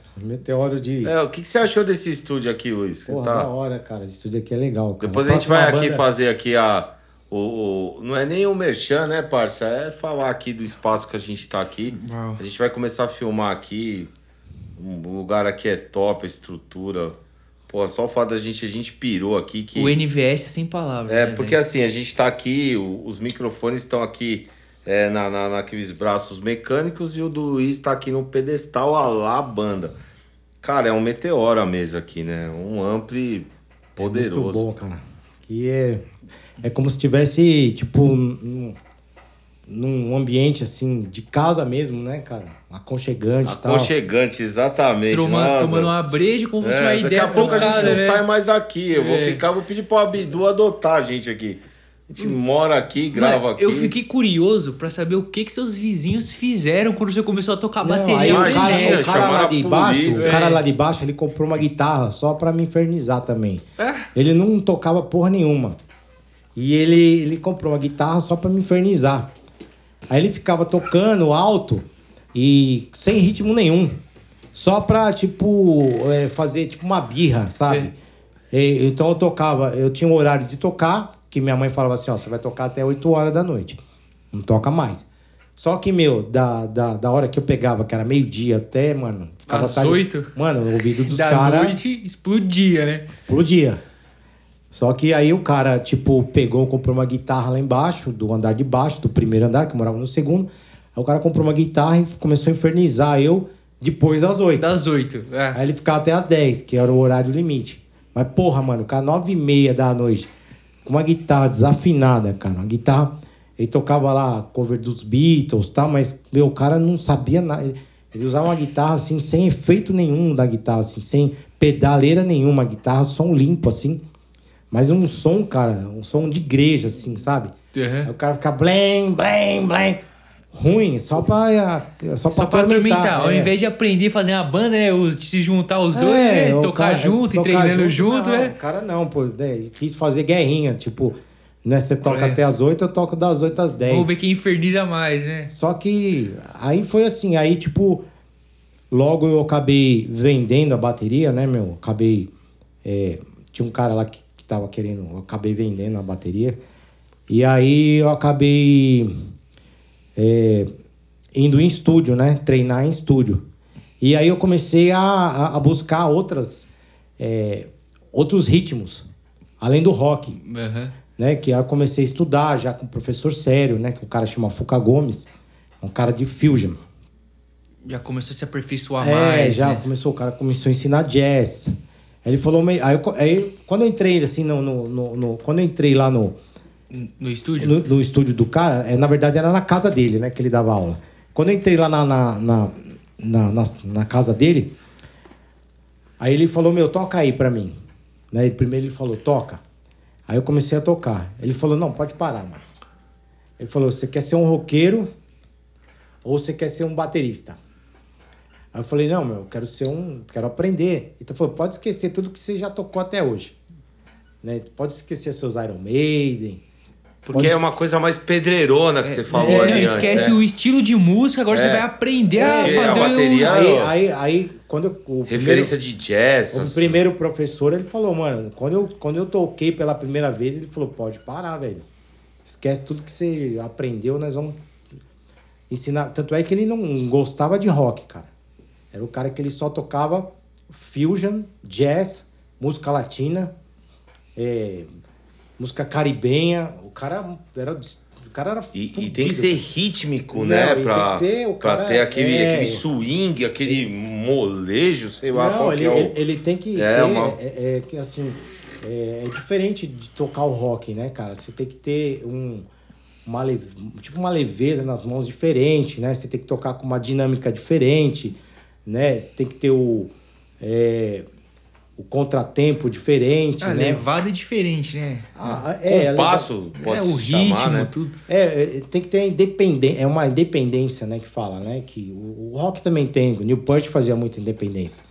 Meteoro de. É, o que, que você achou desse estúdio aqui, Luiz? Porra, tá- da hora, cara. Esse estúdio aqui é legal. Cara. Depois a gente vai Próxima aqui banda- fazer aqui a. O, o- não é nem o merchan, né, parça? É falar aqui do espaço que a gente tá aqui. Uau. A gente vai começar a filmar aqui. O lugar aqui é top, a estrutura. Pô, só o fato da gente, a gente pirou aqui que. O NVS sem palavras. É, né, porque velho? assim, a gente tá aqui, os microfones estão aqui é, na, na, naqueles braços mecânicos e o do Luiz tá aqui no pedestal a lá banda. Cara, é um meteoro a mesa aqui, né? Um ampli poderoso. Muito bom, cara. Que é, é como se tivesse, tipo, num- num ambiente assim, de casa mesmo, né, cara? Aconchegante e tal. Aconchegante, exatamente. Toma- nossa. tomando uma breja como se É, uma daqui ideia a pouco a gente cara, não né? sai mais daqui. Eu vou É. ficar, vou pedir pro Abdu adotar a gente aqui. A gente mora aqui, grava Mano, aqui. Eu fiquei curioso pra saber o que que seus vizinhos fizeram quando você começou a tocar Não, bateria. o cara, o cara chamaram lá de baixo, polícia. o cara É. lá de baixo, ele comprou uma guitarra só pra me infernizar também. É? Ele não tocava porra nenhuma. E ele, ele comprou uma guitarra só pra me infernizar. Aí ele ficava tocando alto e sem ritmo nenhum. Só pra, tipo, é, fazer tipo uma birra, sabe? E- então eu tocava, eu tinha um horário de tocar, que minha mãe falava assim, ó, você vai tocar até 8 horas da noite. Não toca mais. Só que, meu, da, da, da hora que eu pegava, que era meio-dia até, mano. ficava Às oito? Mano, o ouvido dos Da caras noite explodia, né? explodia. Só que aí o cara, tipo, pegou, comprou uma guitarra lá embaixo, do andar de baixo, do primeiro andar, que eu morava no segundo. Aí o cara comprou uma guitarra e começou a infernizar eu depois das oito. Das oito. É. Aí ele ficava até às 10, que era o horário limite. Mas, porra, mano, cara, nove e meia da noite, com uma guitarra desafinada, cara. Uma guitarra. Ele tocava lá cover dos Beatles e tal, mas, meu, o cara não sabia nada. Ele, ele usava uma guitarra assim, sem efeito nenhum da guitarra, assim, sem pedaleira nenhuma, guitarra, som limpo, assim. Mas um som, cara, um som de igreja, assim, sabe? Uhum. Aí o cara fica blém, blém, blém. Ruim, só pra, só pra, Só pra atormentar. Ao é. invés de aprender a fazer uma banda, né? Se juntar os dois, É, né? Tocar cara- junto e tocar treinando junto, não, né? O cara não, pô. né, Ele quis fazer guerrinha, tipo, né? Você toca É. até as 8, eu toco das 8 às 10. Vamos ver quem inferniza mais, né? Só que aí foi assim, aí tipo, logo eu acabei vendendo a bateria, né, meu? Acabei. é, tinha um cara lá que, que tava querendo, eu acabei vendendo a bateria. E aí eu acabei é, indo em estúdio, né? Treinar em estúdio. E aí eu comecei a, a, buscar outras, é, outros ritmos, além do rock Aham. né? Que aí eu comecei a estudar já com um professor sério, né? Que o cara chama Fuca Gomes, é um cara de fusion. Já começou a se aperfeiçoar é, mais. já né? começou, o cara começou a ensinar jazz. Ele falou, aí, eu aí quando eu entrei assim, no, no, no- no- quando eu entrei lá no, No estúdio? no, no estúdio do cara, é, na verdade era na casa dele, né? Que ele dava aula. Quando eu entrei lá na, na, na, na, na- casa dele, aí ele falou, meu, toca aí pra mim. Né? Ele, primeiro ele falou, toca. Aí eu comecei a tocar. Ele falou, não, pode parar, mano. Ele falou, você quer ser um roqueiro ou você quer ser um baterista? Aí eu falei, não, meu, eu quero ser um. Quero aprender. Então falou, pode esquecer tudo que você já tocou até hoje. Né? Pode esquecer seus Iron Maiden. Porque Pode- é uma coisa mais pedreirona que você Mas falou é, ali não, antes, esquece né? o estilo de música, agora É. você vai aprender a a fazer bateria- o... Aí, aí, aí, quando eu, o Referência primeiro, de jazz. o assim. primeiro professor, ele falou, mano, quando eu, quando eu toquei pela primeira vez, ele falou, pode parar, velho. Esquece tudo que você aprendeu, nós vamos ensinar. Tanto é que ele não gostava de rock, cara. Era o cara que ele só tocava fusion, jazz, música latina, é, música caribenha. O cara era, o cara era E, e tem que ser rítmico, Não, né? Pra, ser, pra ter aquele, é- aquele swing, aquele molejo, sei lá Não, qual ele, é o... ele, ele tem que É, ter. uma- É, é que assim. É, é diferente de tocar o rock, né, cara? Você tem que ter um. Uma leve, tipo uma leveza nas mãos diferente, né? Você tem que tocar com uma dinâmica diferente, né? Tem que ter o. é, o contratempo diferente, A né? levada é diferente, né? Ah, é, a Compasso, leva- pode é, o se chamar, ritmo, né? tudo. é, é, tem que ter a independência, é uma independência, né, que fala, né, que o, o rock também tem, o Newport fazia muita independência,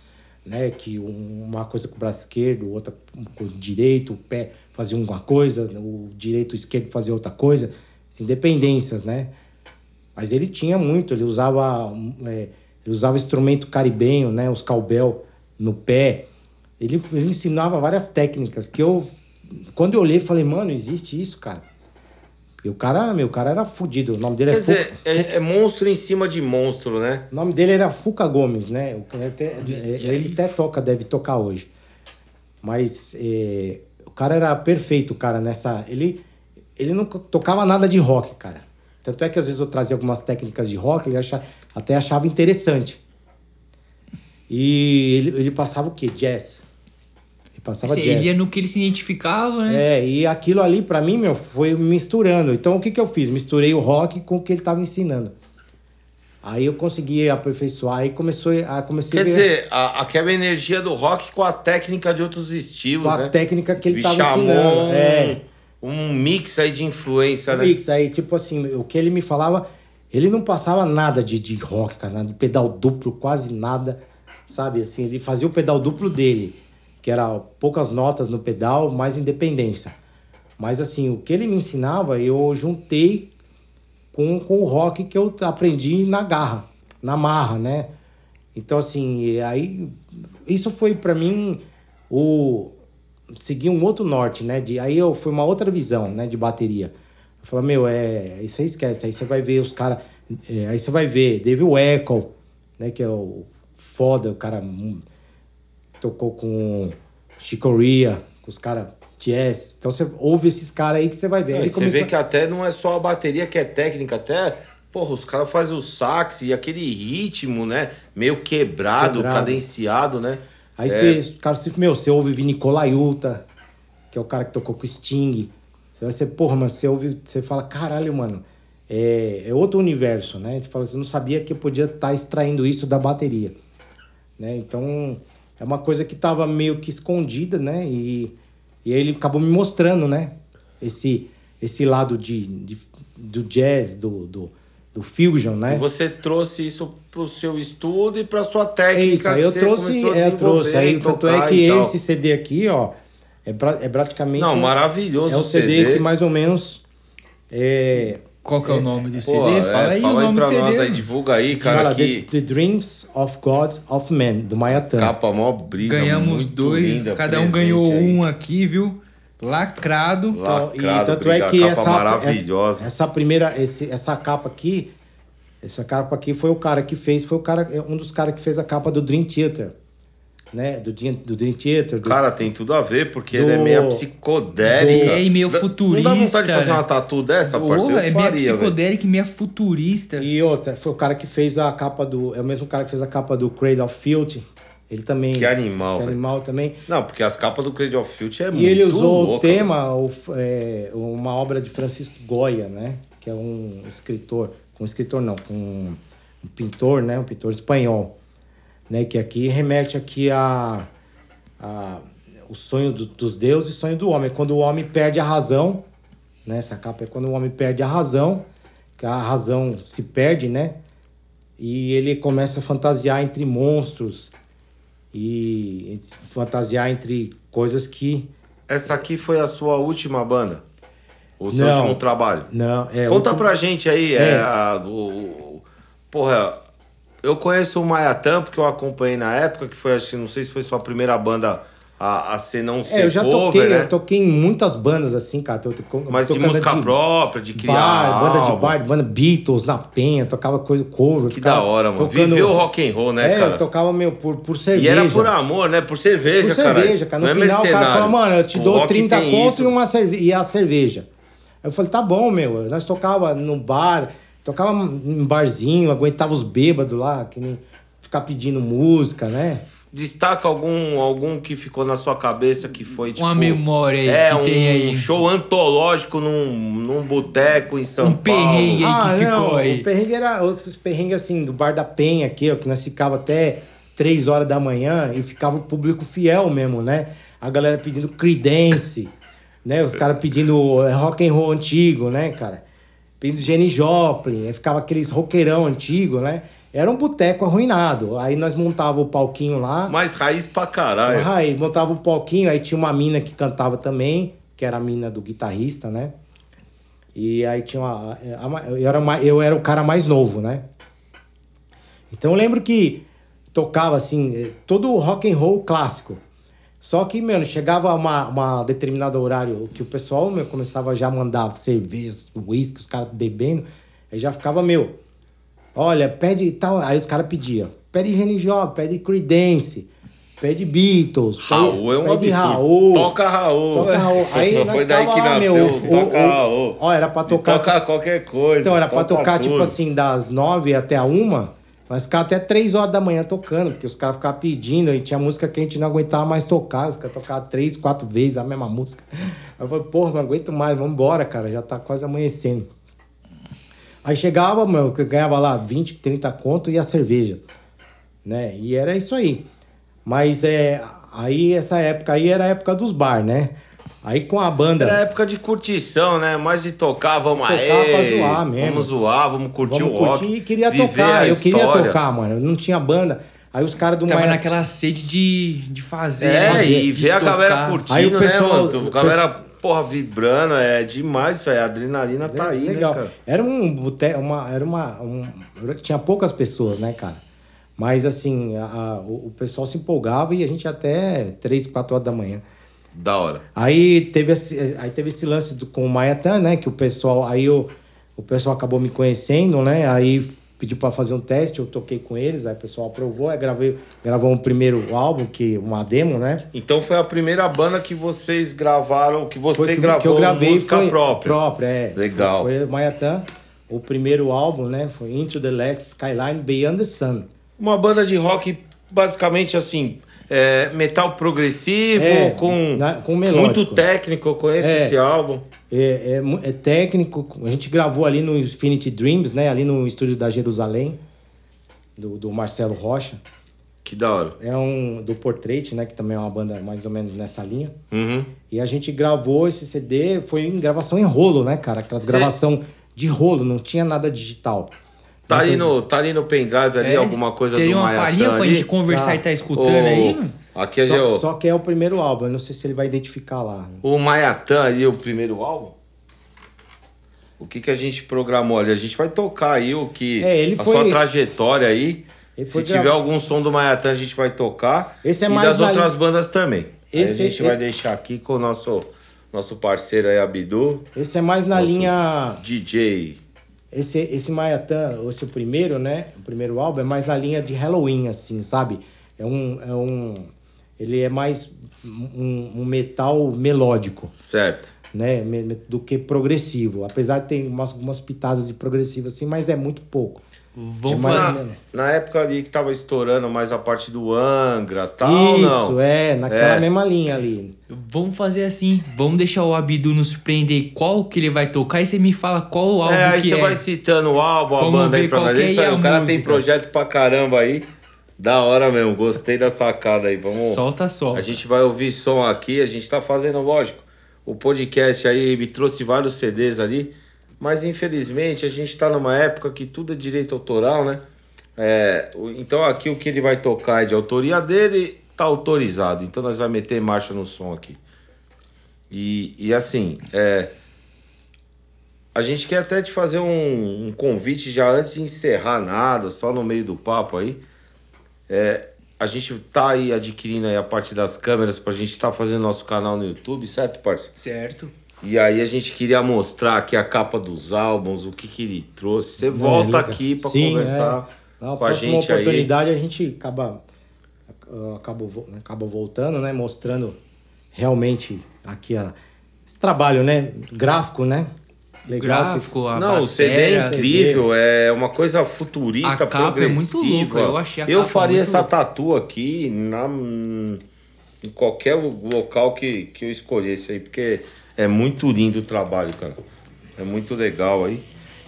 né, que um- uma coisa com o braço esquerdo, outra com o direito, o pé fazia uma coisa, o direito e o esquerdo fazia outra coisa, as independências, né, mas ele tinha muito, ele usava, é, ele usava instrumento caribenho, né, os cowbell no pé, ele, ele ensinava várias técnicas que eu, quando eu olhei, falei, mano, existe isso, cara. E o cara, meu, o cara era fudido. O nome dele Quer é, Fuca, dizer, é, é monstro em cima de monstro, né? o nome dele era Fuca Gomes, né? Cara até- ele até toca, deve tocar hoje. Mas é, o cara era perfeito, cara, nessa. Ele, ele não tocava nada de rock, cara. Tanto é que às vezes eu trazia algumas técnicas de rock, ele acha, até achava interessante. E ele, ele passava o quê? Jazz. Ele passava Ele jazz. ia no que ele se identificava, né? É, e aquilo ali pra mim, meu, foi misturando. Então o que que eu fiz? Misturei o rock com o que ele tava ensinando. Aí eu consegui aperfeiçoar, aí começou a comecei Quer a ver dizer, a, aquela energia do rock com a técnica de outros estilos, com a né? técnica que ele Me tava chamou ensinando. um, É. um mix aí de influência, né? Mix, aí tipo assim, o que ele me falava, ele não passava nada de, de rock, cara, nada de pedal duplo, quase nada, sabe? Assim, ele fazia o pedal duplo dele, que era poucas notas no pedal, mais independência. Mas assim, o que ele me ensinava, eu juntei com, com o rock que eu aprendi na garra, na marra, né? Então, assim, aí isso foi pra mim o seguir um outro norte, né? De, aí eu foi uma outra visão, né, de bateria. Eu falei, meu, é, aí você esquece, aí você vai ver os caras, aí você vai ver Dave Weckl, né, que é o foda, o cara tocou com Chicoria, com os caras jazz. Então você ouve esses caras aí que você vai ver. Você começou- vê que até não é só a bateria que é técnica, até. Porra, os caras fazem o sax e aquele ritmo, né? Meio quebrado, Quebrado. cadenciado, né? Aí É. você, cara, você, meu, você ouve Vini Colaiuta, que é o cara que tocou com o Sting. Você vai ser, porra, mano, você ouve, você fala, caralho, mano, é, é outro universo, né? Você fala, você não sabia que eu podia estar extraindo isso da bateria, né? Então, é uma coisa que tava meio que escondida, né? E, e aí ele acabou me mostrando, né? Esse, esse lado de, de- do jazz, do, do, do fusion, né? Você trouxe isso pro seu estudo e pra sua É técnica. isso, aí eu trouxe, é, eu trouxe. Aí, tanto é que esse CD aqui, ó, é, pra, é praticamente. Não, maravilhoso É um CD, CD. que mais ou menos. É, Qual que é o nome do CD? Pô, fala é, aí fala o aí nome pra do CD. nós aí, divulga aí, cara, fala que The, The Dreams of God of Man, do Mayatan. capa mó brisa, Ganhamos muito dois, linda, cada um ganhou aí. um aqui, viu? Lacrado. Então, Lacrado, e tanto é briga, que capa essa, maravilhosa. essa, essa primeira, esse, essa capa aqui, essa capa aqui foi o cara que fez, foi o cara, é um dos caras que fez a capa do Dream Theater, né? Do, Dream- do Dream Theater. Do, Cara, tem tudo a ver, porque Do- ele é meio psicodélica. É, e meio futurista, Não dá vontade de fazer uma tatu dessa, parceiro? Porra, é meio psicodélica e meio futurista. E outra, foi o cara que fez a capa do. É o mesmo cara que fez a capa do Cradle of Filth. Ele também. Que animal, Que velho. animal também. Não, porque as capas do Cradle of Filth é muito E ele usou louca, o tema, o, é, uma obra de Francisco Goya, né? Que é um escritor. Um escritor não, um, um pintor, né? Um pintor espanhol. Né? Que aqui remete aqui a, a o sonho do- dos deuses e o sonho do homem. É Quando o homem perde a razão, né? Essa capa é quando o homem perde a razão, que a razão se perde, né? E ele começa a fantasiar entre monstros e fantasiar entre coisas que Essa aqui foi a sua última banda? O seu Não. último trabalho? não é Conta último- pra gente aí, é, É. a- o, o- Porra, eu conheço o Maiatan, porque eu acompanhei na época, que foi, acho que não sei se foi sua primeira banda a, a ser não ser É, eu já cover, toquei, né? eu toquei em muitas bandas assim, cara. Tô, tô, Mas de música própria, de criar bar, banda de bar, banda Beatles na penha, tocava coisa cover. Que ficava da hora, mano. tocando- Viveu o rock and roll, né, é, cara? eu tocava meu por, por cerveja. E era por amor, né? Por cerveja, Por cara. cerveja, cara. No Não é final o cara fala, mano, eu te O dou rock 30 tem conto e, uma cerve e a cerveja. Eu falei, tá bom, meu. Nós tocava no bar, tocava em barzinho, aguentava os bêbados lá, que nem ficar pedindo música, né? Destaca algum, algum que ficou na sua cabeça que foi tipo. Uma memória aí É, que um tem aí. show antológico num, num boteco em São Um Paulo. perrengue. aí que ficou aí? Ah, O perrengue era outros perrengues assim, do Bar da Penha aqui, ó, que nós ficava até 3 horas da manhã e ficava o público fiel mesmo, né? A galera pedindo Creedence, né? Os caras pedindo eh, rock and roll antigo, né, cara? Pedindo Jenny Joplin, aí ficava aqueles roqueirão antigo, né? Era um boteco arruinado. Aí nós montava o palquinho lá. Mais raiz pra caralho. Aí montava um palquinho, aí tinha uma mina que cantava também, que era a mina do guitarrista, né? E aí tinha uma. Eu era, eu era o cara mais novo, né? Então eu lembro que tocava assim, eh, todo o rock and roll clássico. Só que, mano, chegava uma, uma determinado horário que o pessoal meu, começava já a mandar cerveja, uísque, os caras bebendo, aí já ficava, meu, olha, pede tal. Aí os caras pediam, pede Joplin, pede Creedence, pede Beatles, pede, Raul é um pede absurdo. Raul. Toca Raul. Toca Raul. [LAUGHS] Aí Não nós foi daí ficava que nasceu. meu, o- toca o- Raul. ó, era pra tocar- Toca qualquer coisa. Então era pra toca tocar, tipo tudo. assim, das nove até a uma. Nós ficava até 3 horas da manhã tocando, porque os caras ficavam pedindo e tinha música que a gente não aguentava mais tocar. Os caras tocavam três, quatro vezes a mesma música. Aí eu falei, porra, não aguento mais, vamos embora, cara, já tá quase amanhecendo. Aí chegava, meu, eu ganhava lá 20, 30 conto e a cerveja, né? E era isso aí. Mas é, aí essa época aí era a época dos bar, né? Aí com a banda. Era época de curtição, né? Mais de tocar, vamos Tocar aí. pra zoar mesmo. Vamos zoar, vamos curtir Vamos o rock. curtir e queria viver tocar. a Eu queria tocar, mano. Não tinha banda. Aí os caras do Tava Maia- naquela sede de, de fazer. É, né? e De ver a tocar. galera curtindo, Aí o pessoal- né, mano? o A galera, pessoal- porra, vibrando, é demais isso aí. A adrenalina tá aí, Legal. né, cara? Era um boteco, uma, era uma, um, tinha poucas pessoas, né, cara? Mas assim, a- a- o, o pessoal se empolgava e a gente ia até 3, 4 horas da manhã. Da hora. Aí teve esse, aí teve esse lance do, com o Maiatan, né? Que o pessoal. Aí o, o pessoal acabou me conhecendo, né? Aí pediu para fazer um teste, eu toquei com eles, aí o pessoal aprovou, aí gravei, gravou um primeiro álbum, que, uma demo, né? Então foi a primeira banda que vocês gravaram, que você Foi que, gravou que eu gravei música foi própria. própria, é. Legal. Foi, foi o Maiatan. O primeiro álbum, né? Foi Into the Last Skyline Beyond the Sun. Uma banda de rock, basicamente assim, é, metal progressivo, É, com, na- com melódico. muito técnico. Eu conheço É. esse álbum. É, é é técnico. A gente gravou ali no Infinity Dreams, né? Ali no estúdio da Jerusalém, do, do Marcelo Rocha. Que da hora. É um do Portrait, né? Que também é uma banda mais ou menos nessa linha. Uhum. E a gente gravou esse CD, foi em gravação em rolo, né, cara? Aquelas Cê- gravação de rolo, não tinha nada digital. Tá ali, no, tá ali no pendrive ali, É, alguma coisa do uma palhinha pra ali? gente conversar Tá. e tá escutando O- aí? Aqui é só, o, só que é o primeiro álbum, eu não sei se ele vai identificar lá. o Maiatan ali, o primeiro álbum. O que que a gente programou ali? A gente vai tocar aí o que... É, ele a foi- sua trajetória aí. Ele Se tiver gra- algum som do Maiatan, a gente vai tocar. Esse é e mais das na outras bandas também. Aí Esse a gente é- vai deixar aqui com o nosso, nosso parceiro aí, Abdu. Esse é mais na linha. DJ. Esse, esse Maiatan, esse primeiro, né? O primeiro álbum é mais na linha de Halloween, assim, sabe? É um. É um ele é mais um, um metal melódico, Certo. né? Do que progressivo. Apesar de ter umas, algumas pitadas de progressivo, assim, mas é muito pouco. Vamos Demais, fazer. né? Na época ali que tava estourando mais a parte do Angra tal, Isso, não? é, naquela É. mesma linha ali. Vamos fazer assim. Vamos deixar o Abdu nos surpreender qual que ele vai tocar e você me fala qual o álbum É, aí que você é. vai citando o álbum, a Vamos banda aí ver pra qual nós. é Isso aí, a o cara tem música. projeto pra caramba aí. Da hora mesmo, gostei da sacada aí. Vamos. Solta só. A gente vai ouvir som aqui, a gente tá fazendo, lógico. O podcast aí me trouxe vários CDs ali, mas infelizmente a gente tá numa época que tudo é direito autoral, né? É, então aqui o que ele vai tocar é de autoria dele, tá autorizado. Então nós vamos meter marcha no som aqui. E, e assim, é, a gente quer até te fazer um, um convite já antes de encerrar nada, só no meio do papo aí. É, a gente tá aí adquirindo aí a parte das câmeras pra gente tá fazendo nosso canal no YouTube, certo, parceiro? Certo. E aí a gente queria mostrar aqui a capa dos álbuns, o que que ele trouxe. Você volta É, aqui Sim, conversar é. Na com a próxima gente aí. oportunidade a gente acaba, acaba, vo- né, acaba voltando, né? Mostrando realmente aqui a, esse trabalho, né? Gráfico, né? Legal. Gráfico, a Não, o CD é batera. incrível, é uma coisa futurista, A capa é muito progressiva. louca, eu achei a Eu capa faria muito essa tatu aqui na, em qualquer local que, que eu escolhesse aí, porque é muito lindo o trabalho, cara. É muito legal aí.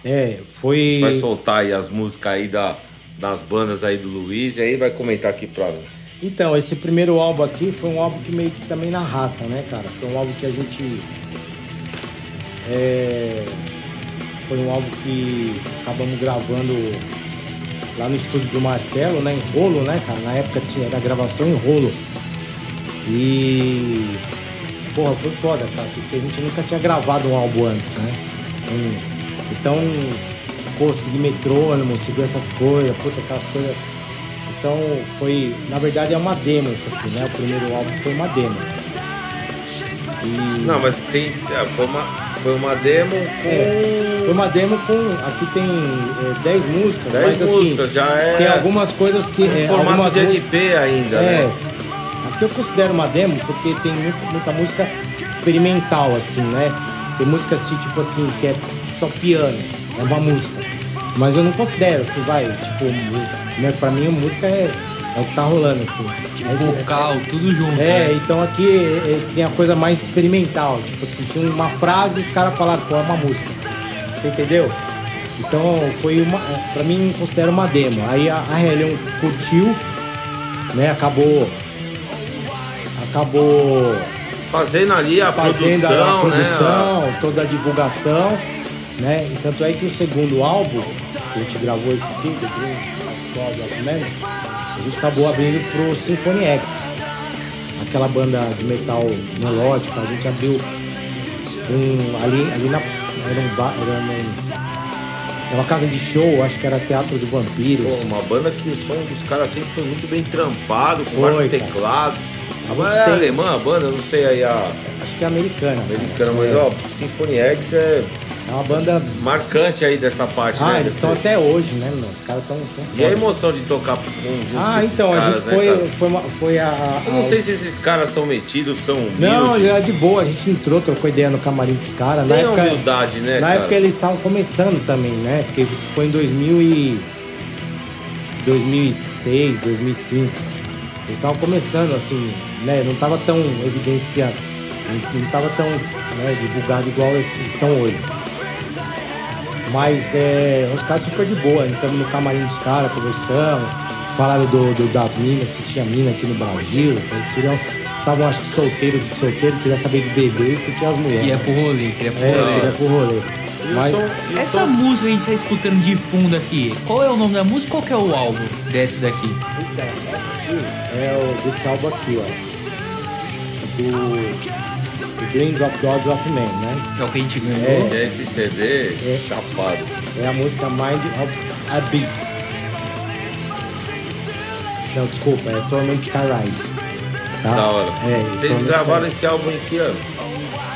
É, foi. Vai soltar aí as músicas aí da, das bandas aí do Luiz e aí vai comentar aqui pra nós. Então, esse primeiro álbum aqui foi um álbum que meio que também na raça, né, cara? Foi um álbum que a gente. é, foi um álbum que acabamos gravando lá no estúdio do Marcelo, né? Em rolo, né, cara? Na época tinha, era gravação em rolo. E. Porra, foi foda, cara, porque a gente nunca tinha gravado um álbum antes, né? Um- então, pô, seguir metrônomo, seguir essas coisas, puta, aquelas coisas. Então foi, na verdade é uma demo isso aqui, né? O primeiro álbum foi uma demo. E Não, mas tem. é, Foi uma, foi uma demo com. É, foi uma demo com. Aqui tem é, 10 músicas, 10 mas músicas, assim. já é. Tem algumas coisas que. é, formato de músicas- LP ainda, É. né? Aqui eu considero uma demo porque tem muita, muita música experimental, assim, né? Tem música assim, tipo assim, que é só piano, é uma música. Mas eu não considero, assim, vai, tipo, né, pra mim a música é, é o que tá rolando, assim. É- Vocal, tudo junto. é, né? então aqui é, tem a coisa mais experimental. Tipo assim, tinha uma frase e os caras falaram, pô, é uma música. Você entendeu? Então foi uma. Pra mim, considero uma demo. Aí a, a Helion curtiu, né? Acabou. Acabou Fazendo ali a fazendo produção, a produção, né? toda a divulgação, né? E tanto é que o segundo álbum, que a gente gravou esse aqui, a gente acabou abrindo pro Symphony X. Aquela banda de metal melódica, a gente abriu um, ali, ali na. Era, um, era, um- era uma casa de show, acho que era Teatro do Vampiros. Pô, uma banda que o som dos caras sempre foi muito bem trampado, com Foi, vários cara. teclados. A A banda gente é tem- alemã, a banda, eu não sei aí a Acho que é americana. americana, mas é, ó, Symphony X é é uma banda. marcante aí dessa parte, Ah, né? eles estão até hoje, né, meu? Os caras estão. E a emoção de tocar com junto Ah, então, a gente né, foi, cara? foi, uma- foi a, a- Eu não sei se esses caras são metidos, são humildes. Não, ele era de boa, a gente entrou, trocou ideia no camarim dos caras. Na Tem época, humildade, né, na cara? época eles estavam começando também, né? Porque isso foi em 2000 e... 2006, 2005. Eles estavam começando, assim, né? Não tava tão evidenciado, não, não tava tão né, divulgado igual eles estão hoje. Mas é, os caras super de boa, entramos no camarim dos caras, conversamos, falaram do, do- das minas, se tinha mina aqui no Brasil, eles queriam. Estavam acho que solteiros, solteiro, queria saber de beber e curtir as mulheres. E é pro rolê, que é pro É, rolê. queria pro rolê. Mas Essa som- música que a gente tá escutando de fundo aqui, qual é o nome da música qual que é o álbum desse daqui? Então, é o, desse álbum aqui, ó. Do, do Dreams of Gods of Men, né? É o que a gente ganhou. E esse CD chapado. É a música Mind of Abyss. Não, desculpa, é Torment Skyrise. Tá? Da hora. É, Vocês Torment gravaram Skyrise. esse álbum em que ano?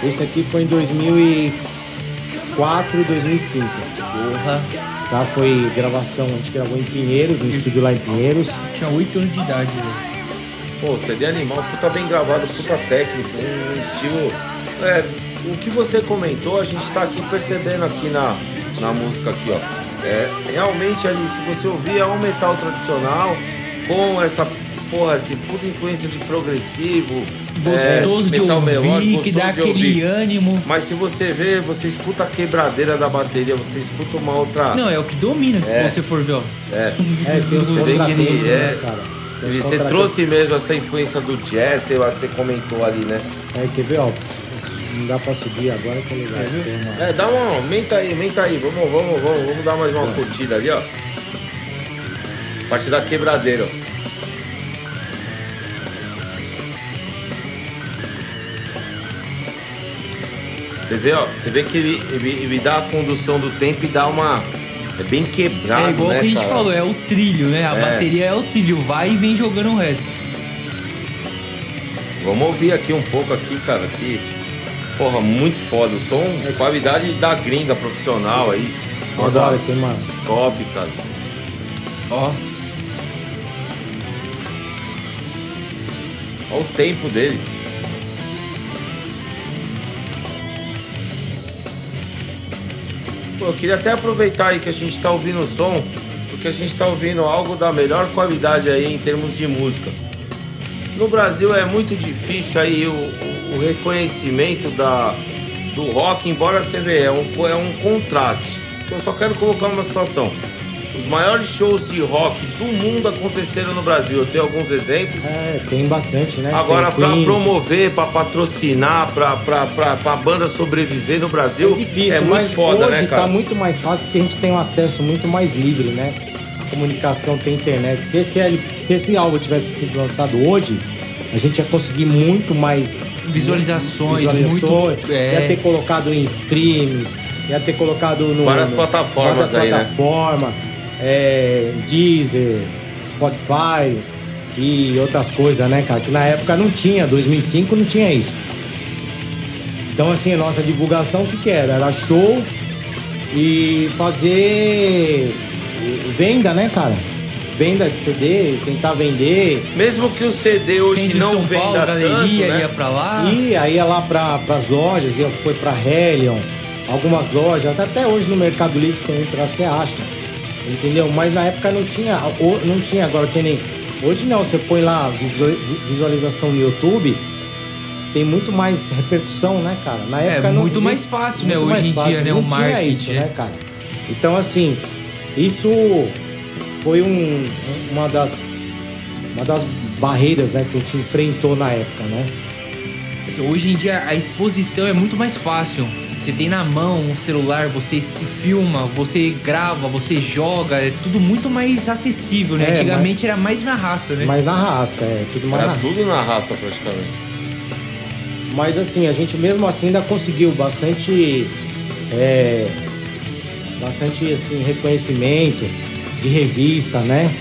Esse aqui foi em 2004, 2005. Porra. Tá? Foi gravação, a gente gravou em Pinheiros, no estúdio lá em Pinheiros. Tinha 8 anos de idade, velho. Pô, CD animal, puta bem gravado, puta técnico, um estilo. É, o que você comentou, a gente tá aqui percebendo aqui na, na música aqui, ó. É, realmente ali, se você ouvir, é um metal tradicional com essa porra, assim, puta influência de progressivo. Gostoso é, de metal ouvir, melódico, que dá de aquele ouvir. ânimo. Mas se você vê, você escuta a quebradeira da bateria, você escuta uma outra. Não, é o que domina, se É. você for ver, ó. É. [LAUGHS] É, tem Você vê que ele é- né, cara? Você trouxe mesmo essa influência do jazz, sei lá, que você comentou ali, né? É, quer ver, ó? Não dá pra subir agora que é legal. É, dá uma. Aumenta aí, aumenta aí. Vamos, vamos, vamos, vamos dar mais uma curtida ali, ó. Parte da quebradeira, ó. Você vê, ó, você vê que ele, ele, ele dá a condução do tempo e dá uma. É bem quebrado, É igual né, que a gente cara? falou, é o trilho, né? A É. bateria é o trilho, vai e vem jogando o resto. Vamos ouvir aqui um pouco aqui, cara, aqui. Porra, muito foda. O som, é qualidade da gringa profissional aí. Agora tem uma. Top, cara. Ó, Olha o tempo dele. Pô, eu queria até aproveitar aí que a gente tá ouvindo o som, porque a gente tá ouvindo algo da melhor qualidade aí em termos de música. No Brasil é muito difícil aí o, o- reconhecimento da, do rock, embora você vê, é um, é um contraste. Eu só quero colocar uma situação. Os maiores shows de rock do mundo aconteceram no Brasil. Eu tenho alguns exemplos. É, tem bastante, né? Agora, Queen, promover, pra patrocinar, pra, pra banda sobreviver no Brasil, É difícil, é muito mas foda, hoje né, cara? tá muito mais fácil porque a gente tem um acesso muito mais livre, né? A comunicação tem internet. Se esse, se esse álbum tivesse sido lançado hoje, a gente ia conseguir muito mais Visualizações, visualizações, muito- é. ia ter colocado em stream, ia ter colocado no Várias plataformas várias aí, né? É, Deezer, Spotify e outras coisas, né, cara? Que na época não tinha, 2005 não tinha isso. Então, assim, a nossa divulgação, o que, que era? Era show e fazer venda, né, cara? Venda de CD, tentar vender. Mesmo que o CD hoje centro de não São Paulo, venda galeria, tanto, né? ia pra lá. E aí ia lá para as lojas, ia, foi para Helion, algumas lojas, até, até hoje no Mercado Livre você entra, você acha. Entendeu? Mas na época não tinha. Não tinha agora que nem. Hoje não, você põe lá visual- visualização no YouTube, tem muito mais repercussão, né, cara? Na É, época não muito mais fácil, né, muito hoje mais em fácil. dia, né, Não o tinha marketing, isso, né? né, cara? Então, assim, isso foi um, uma das uma das barreiras, né, que a gente enfrentou na época, né? Hoje em dia a exposição é muito mais fácil. Você tem na mão um celular, você se filma, você grava, você joga, é tudo muito mais acessível, né? É, Antigamente era mais na raça, né? Mas na raça, é tudo mais na Era tudo na raça praticamente. Mas assim, a gente mesmo assim ainda conseguiu bastante. é, bastante assim, reconhecimento de revista, né?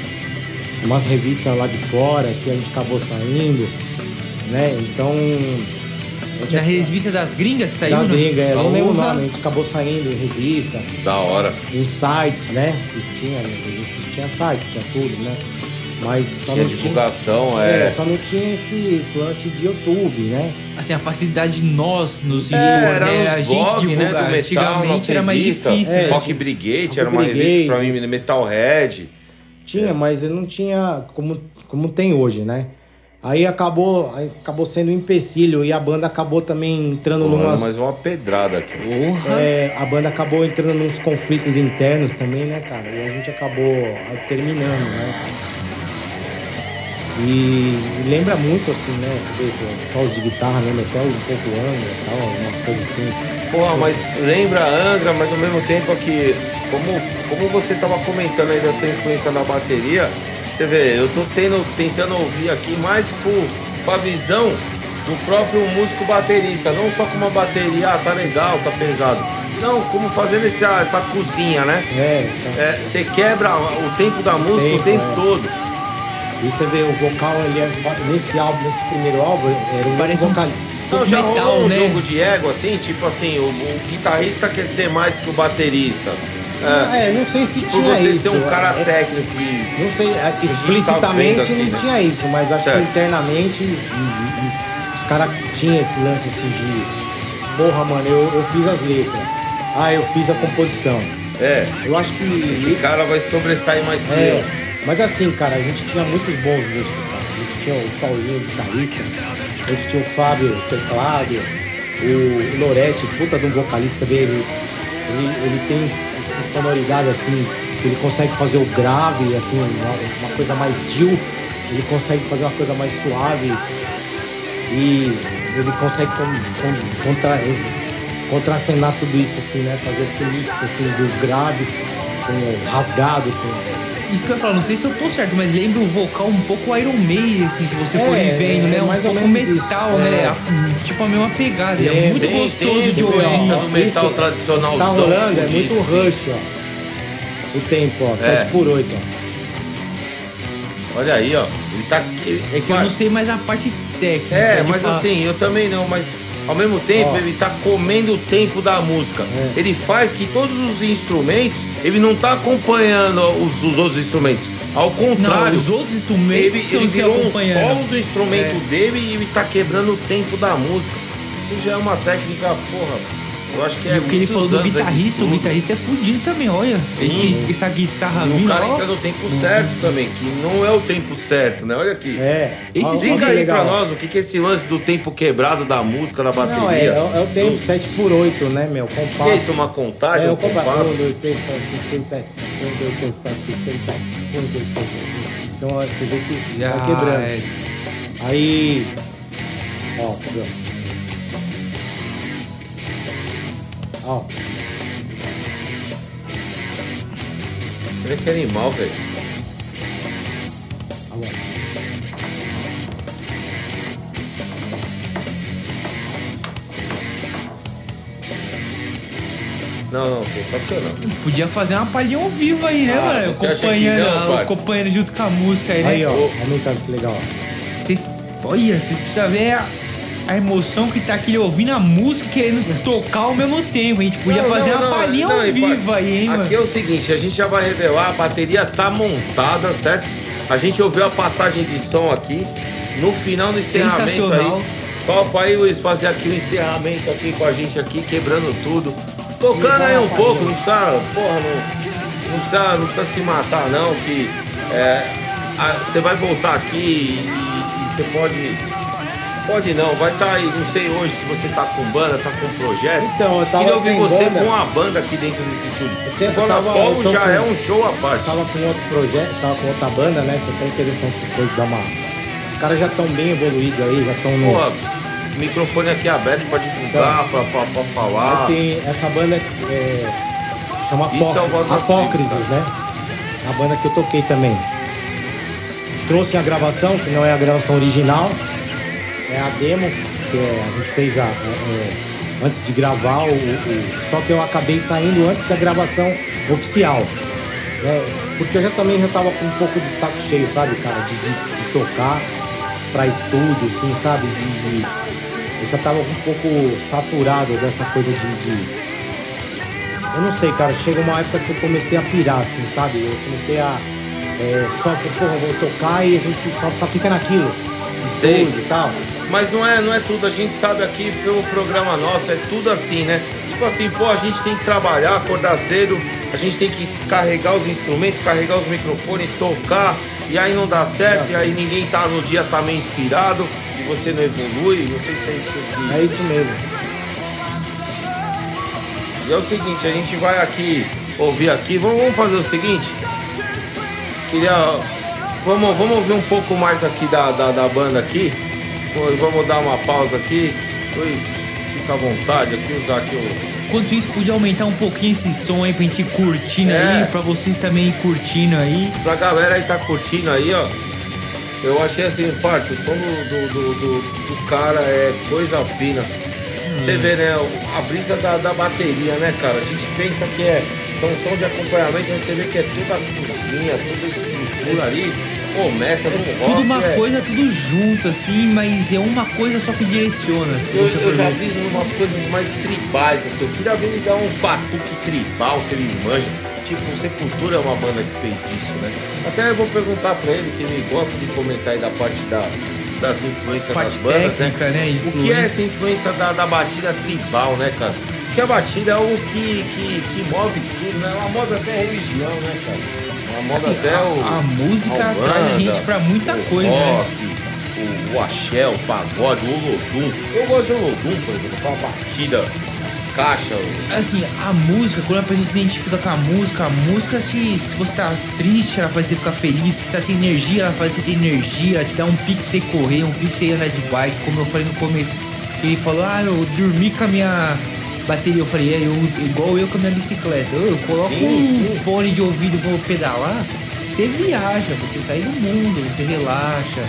Umas revistas lá de fora que a gente acabou saindo, né? Então. Na revista das gringas saiu, da né? gringa, é, não lembro o nome, a gente acabou saindo em revista, Da hora. em sites, né? Que tinha, revista que tinha site, tinha tudo, né? Mas só Tinha não divulgação, tinha. é. É, só não tinha esse, esse lance de YouTube, né? Assim, a facilidade de nós nos É, era né? A gente blog, né, do metal, Antigamente era mais revista. difícil. É, né? Rock Brigade Rock era uma Brigade. revista pra mim, Metalhead. Tinha, mas ele não tinha como, como tem hoje, né? Aí acabou, aí acabou sendo um empecilho e a banda acabou também entrando Pô, numas. mais uma pedrada aqui. é, a banda acabou entrando nos conflitos internos também, né, cara? E a gente acabou ah, terminando, né? E, e lembra muito, assim, né? Você vê esses solos de guitarra, lembra até um pouco Angra e tal, umas coisas assim. Porra, mas lembra Angra, mas ao mesmo tempo que, como, como você tava comentando aí dessa influência na bateria, você vê, eu tô tendo, tentando ouvir aqui mais com, com a visão do próprio músico baterista, não só com uma bateria, ah, tá legal, tá pesado. Não, como fazendo essa, essa cozinha, né? É, essa, É, Você quebra o tempo da música o Tempo, tempo é. todo. E você vê o vocal, ele é, nesse álbum, nesse primeiro álbum, era um Parece um- vocalista. Não, já metal, rolou um né? jogo de ego assim, tipo assim, o, o guitarrista quer ser mais que o baterista. É, não sei se Por tinha você isso. ser um cara é, técnico e. Não sei, é, tá explicitamente não né? tinha isso, mas acho Certo. que internamente os caras tinham esse lance assim de. Porra, mano, eu, eu fiz as letras. Ah, eu fiz a composição. É, Eu acho que. esse cara vai sobressair mais que É, eu. mas assim, cara, a gente tinha muitos bons músicos, cara. A gente tinha o Paulinho, guitarrista, a gente tinha o Fábio, teclado, o, Loretti, puta de um vocalista dele. Ele, ele tem essa sonoridade assim, que ele consegue fazer o grave, assim, uma, uma coisa mais Jill, ele consegue fazer uma coisa mais suave e ele consegue con, con, contra, contracenar tudo isso assim, né? Fazer esse mix assim do grave com o rasgado, com Isso que eu ia falar, não sei se eu tô certo, mas lembra o vocal um pouco Iron Maiden, assim, se você for É, ir vendo, é, né? Um mais ou pouco menos metal, isso, né? é. Tipo a mesma pegada. É, É, muito tem- gostoso tem de ouvir. do metal Isso, tradicionalzão Tá rolando, é muito rush, ó. O tempo, ó, 7 por 8 ó. Olha aí, ó. Ele tá. É que eu não sei mais a parte técnica. É, de mas falar. assim, eu também não, mas ao mesmo tempo Ó. ele tá comendo o tempo da música. É. Ele faz que todos os instrumentos, ele não tá acompanhando os, os outros instrumentos. Ao Não, contrário, os outros instrumentos ele, estão ele virou um acompanhando. solo do instrumento É. dele e ele tá quebrando o tempo da música. Isso já é uma técnica, porra. Eu acho que é E o que ele falou do guitarrista, o guitarrista é fudido também, olha. Esse, essa guitarra E o cara ó. entra no tempo certo também, que não é o tempo certo, né? Olha aqui. É. Esse Explica que aí legal. pra nós o que que é esse lance do tempo quebrado da música, da bateria. Não, é, é, o- é o tempo, Do- 7 por 8 né, meu? O que Compasso. é isso? Uma contagem? É, um o compasso. compasso? 1, 2, 3, 4, 5, 6, 7. 1, 2, 3, 4, 5, 6, 7. 1, 2, 3, 4, 5. Então, ó, você vê que Já, tá quebrando. é. Aí. Ó, quebrou. Ó. Olha que animal, velho. Agora. Não, não, sensacional. Podia fazer uma palhinha ao vivo aí, né, Ah, mano? você acha que Acompanhando, não, parça? acompanhando junto com a música aí, né? Aí, ó. Aumenta que legal. ó. Vocês, olha, vocês precisam ver a, a emoção que tá aqui ouvindo a música e querendo tocar ao mesmo tempo. A gente podia Não, fazer não, uma palhinha ao vivo aí, hein, Aqui mano? é o seguinte, a gente já vai revelar, a bateria tá montada, certo? A gente ouviu a passagem de som aqui. No final do encerramento aí. Topa aí, Luiz, fazer aqui o encerramento aqui com a gente aqui, quebrando tudo. Tocando aí um pouco, não precisa. Porra, não. não precisa, não precisa se matar não, que é, a- você vai voltar aqui e, e você pode. Pode não, vai estar aí, não sei hoje se você tá com banda, tá com projeto. Então, eu tava Queria ouvir você banda. com a banda aqui dentro desse estúdio. Eu tenho- Bola tava- tô já com- é um show à parte. Tava com outro projeto, tava com outra banda, né? Que é até interessante depois dar uma. Os caras já estão bem evoluídos aí, já estão no. Pô, microfone aqui aberto pra divulgar, pra, pra, pra falar. Tem essa banda é, chama é Apócrises, né? A banda que eu toquei também. Trouxe a gravação, que não é a gravação original, é a demo, que é- a gente fez a, a- é, antes de gravar, o, o- só que eu acabei saindo antes da gravação oficial. né? Porque eu já também já tava com um pouco de saco cheio, sabe, cara, de, de- de tocar pra estúdio, assim, sabe? De, eu já tava um pouco saturado dessa coisa de, de- Eu não sei, cara, chega uma época que eu comecei a pirar, assim, sabe? Eu comecei a. É, só, porra, vou tocar e a gente só, só fica naquilo. De estúdio e tal. Mas não é, não é tudo, a gente sabe aqui pelo programa nosso, é tudo assim, né? Tipo assim, pô, a gente tem que trabalhar, acordar cedo, a gente tem que carregar os instrumentos, carregar os microfones, tocar, e aí não dá certo, e aí ninguém tá no dia tá meio inspirado, e você não evolui, não sei se é isso que. É isso mesmo. E é o seguinte, a gente vai aqui ouvir aqui. Vamos, vamos fazer o seguinte. Queria. Vamos, vamos ouvir um pouco mais aqui da, da, da banda aqui. Vamos dar uma pausa aqui. Pois fica à vontade aqui, usar aqui o. Enquanto isso, podia aumentar um pouquinho esse som aí pra gente ir curtindo É. aí, pra vocês também ir curtindo aí. Pra galera aí tá curtindo aí, ó. Eu achei assim, parça, o som do, do, do, do- cara é coisa fina. Você vê, né, a brisa da, da bateria, né, cara? A gente pensa que é, som de acompanhamento, mas você vê que é toda a cozinha, toda a estrutura ali, começa no rock. Tudo uma é. coisa, tudo junto, assim, mas é uma coisa só que direciona. Se Eu, eu já em umas coisas mais tribais, assim. Eu queria ver ele dar uns batuque tribal, se ele manja. Tipo, Sepultura é uma banda que fez isso, né? Até eu vou perguntar pra ele, que ele gosta de comentar aí da parte da, das influências Parte das bandas, técnica, né? O que é essa influência da, da batida tribal, né, cara? Porque a batida é algo que, que, que move tudo, né? Ela move até a religião, né, cara? Assim, até a- a música a traz a gente pra muita coisa, né? rock, O, o axé, o pagode, o olodum. Eu gosto de olodum, por exemplo, com a batida, as caixas. o- Assim, a música, quando a pessoa se identifica com a música, a música, se, se você tá triste, ela faz você ficar feliz. Se você tá sem energia, ela faz você ter energia. Ela te dá um pique pra você correr, um pique pra você andar de bike, como eu falei no começo. Ele falou, ah, eu dormi com a minha bateria. Eu falei, é, eu, igual eu com a minha bicicleta. Eu, eu coloco Sim, um sim. fone de ouvido vou pedalar. Você viaja, você sai do mundo, você relaxa.